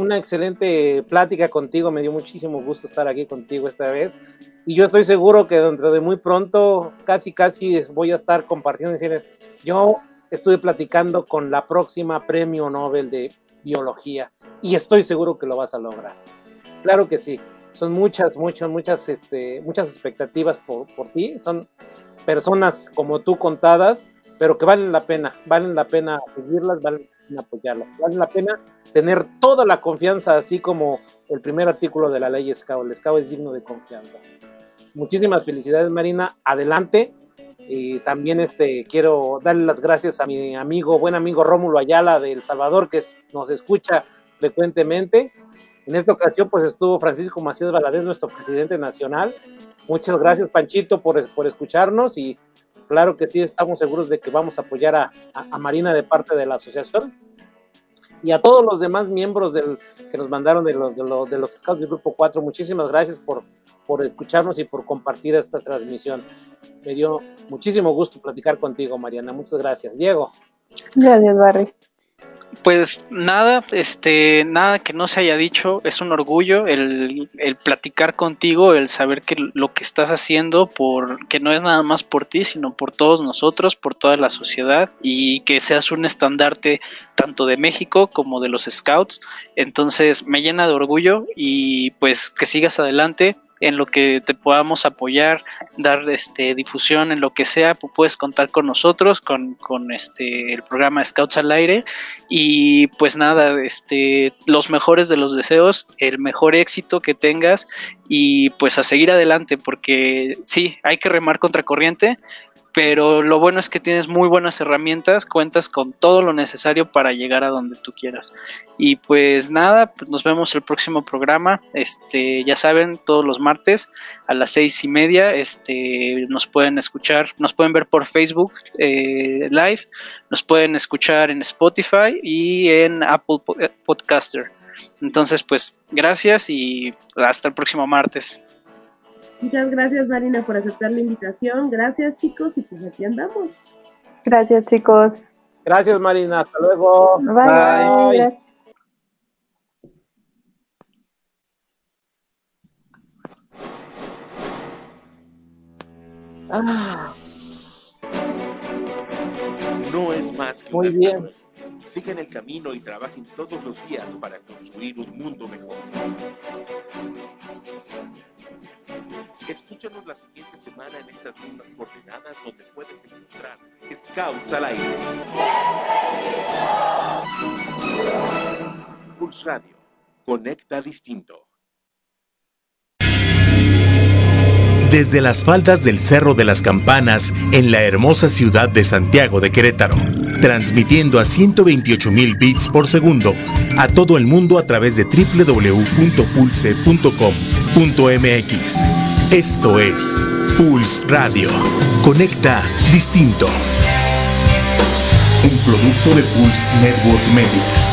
una excelente plática contigo, me dio muchísimo gusto estar aquí contigo esta vez y yo estoy seguro que dentro de muy pronto casi casi voy a estar compartiendo, decir, yo estuve platicando con la próxima premio Nobel de biología y estoy seguro que lo vas a lograr. Claro que sí son muchas, muchas, muchas, este, muchas expectativas por, por ti. Son personas como tú contadas, pero que valen la pena, valen la pena seguirlas, valen pena apoyarlas, valen la pena tener toda la confianza, así como el primer artículo de la ley SCAO. El SCAO es digno de confianza. Muchísimas felicidades, Marina. Adelante. Y también este, quiero darle las gracias a mi amigo, buen amigo Rómulo Ayala de El Salvador, que nos escucha frecuentemente. En esta ocasión, pues estuvo Francisco Macías Valadez, nuestro presidente nacional. Muchas gracias, Panchito, por, por escucharnos y claro que sí, estamos seguros de que vamos a apoyar a, a, Marina de parte de la asociación y a todos los demás miembros del, que nos mandaron de los, de de Scouts del Grupo 4. Muchísimas gracias por, por escucharnos y por compartir esta transmisión. Me dio muchísimo gusto platicar contigo, Mariana. Muchas gracias. Diego. Gracias, Barry. Pues nada, este, nada que no se haya dicho, es un orgullo el, el, platicar contigo, el saber que lo que estás haciendo, por, que no es nada más por ti, sino por todos nosotros, por toda la sociedad, y que seas un estandarte tanto de México como de los Scouts. Entonces me llena de orgullo y pues que sigas adelante, en lo que te podamos apoyar, dar este difusión en lo que sea, puedes contar con nosotros, con, con este el programa Scouts al aire. Y pues nada, este los mejores de los deseos, el mejor éxito que tengas y pues a seguir adelante porque sí, hay que remar contra corriente, pero lo bueno es que tienes muy buenas herramientas, cuentas con todo lo necesario para llegar a donde tú quieras. Y pues nada, pues nos vemos el próximo programa. Este, ya saben, todos los martes a las seis y media, este, nos pueden escuchar, nos pueden ver por Facebook eh, Live, nos pueden escuchar en Spotify y en Apple Podcaster. Entonces, pues gracias y hasta el próximo martes. Muchas gracias, Marina, por aceptar la invitación. Gracias, chicos, y pues aquí andamos. Gracias, chicos. Gracias, Marina. Hasta luego. Bye. Bye. Bye. Ah. No es más que Muy una bien. Sigan el camino y trabajen todos los días para construir un mundo mejor. Escúchanos la siguiente semana en estas mismas coordenadas donde puedes encontrar Scouts al aire. Pulse Radio. Conecta distinto. Desde las faldas del Cerro de las Campanas, en la hermosa ciudad de Santiago de Querétaro, transmitiendo a 128.000 bits por segundo a todo el mundo a través de www.pulse.com.mx. Esto es Pulse Radio. Conecta distinto. Un producto de Pulse Network Media.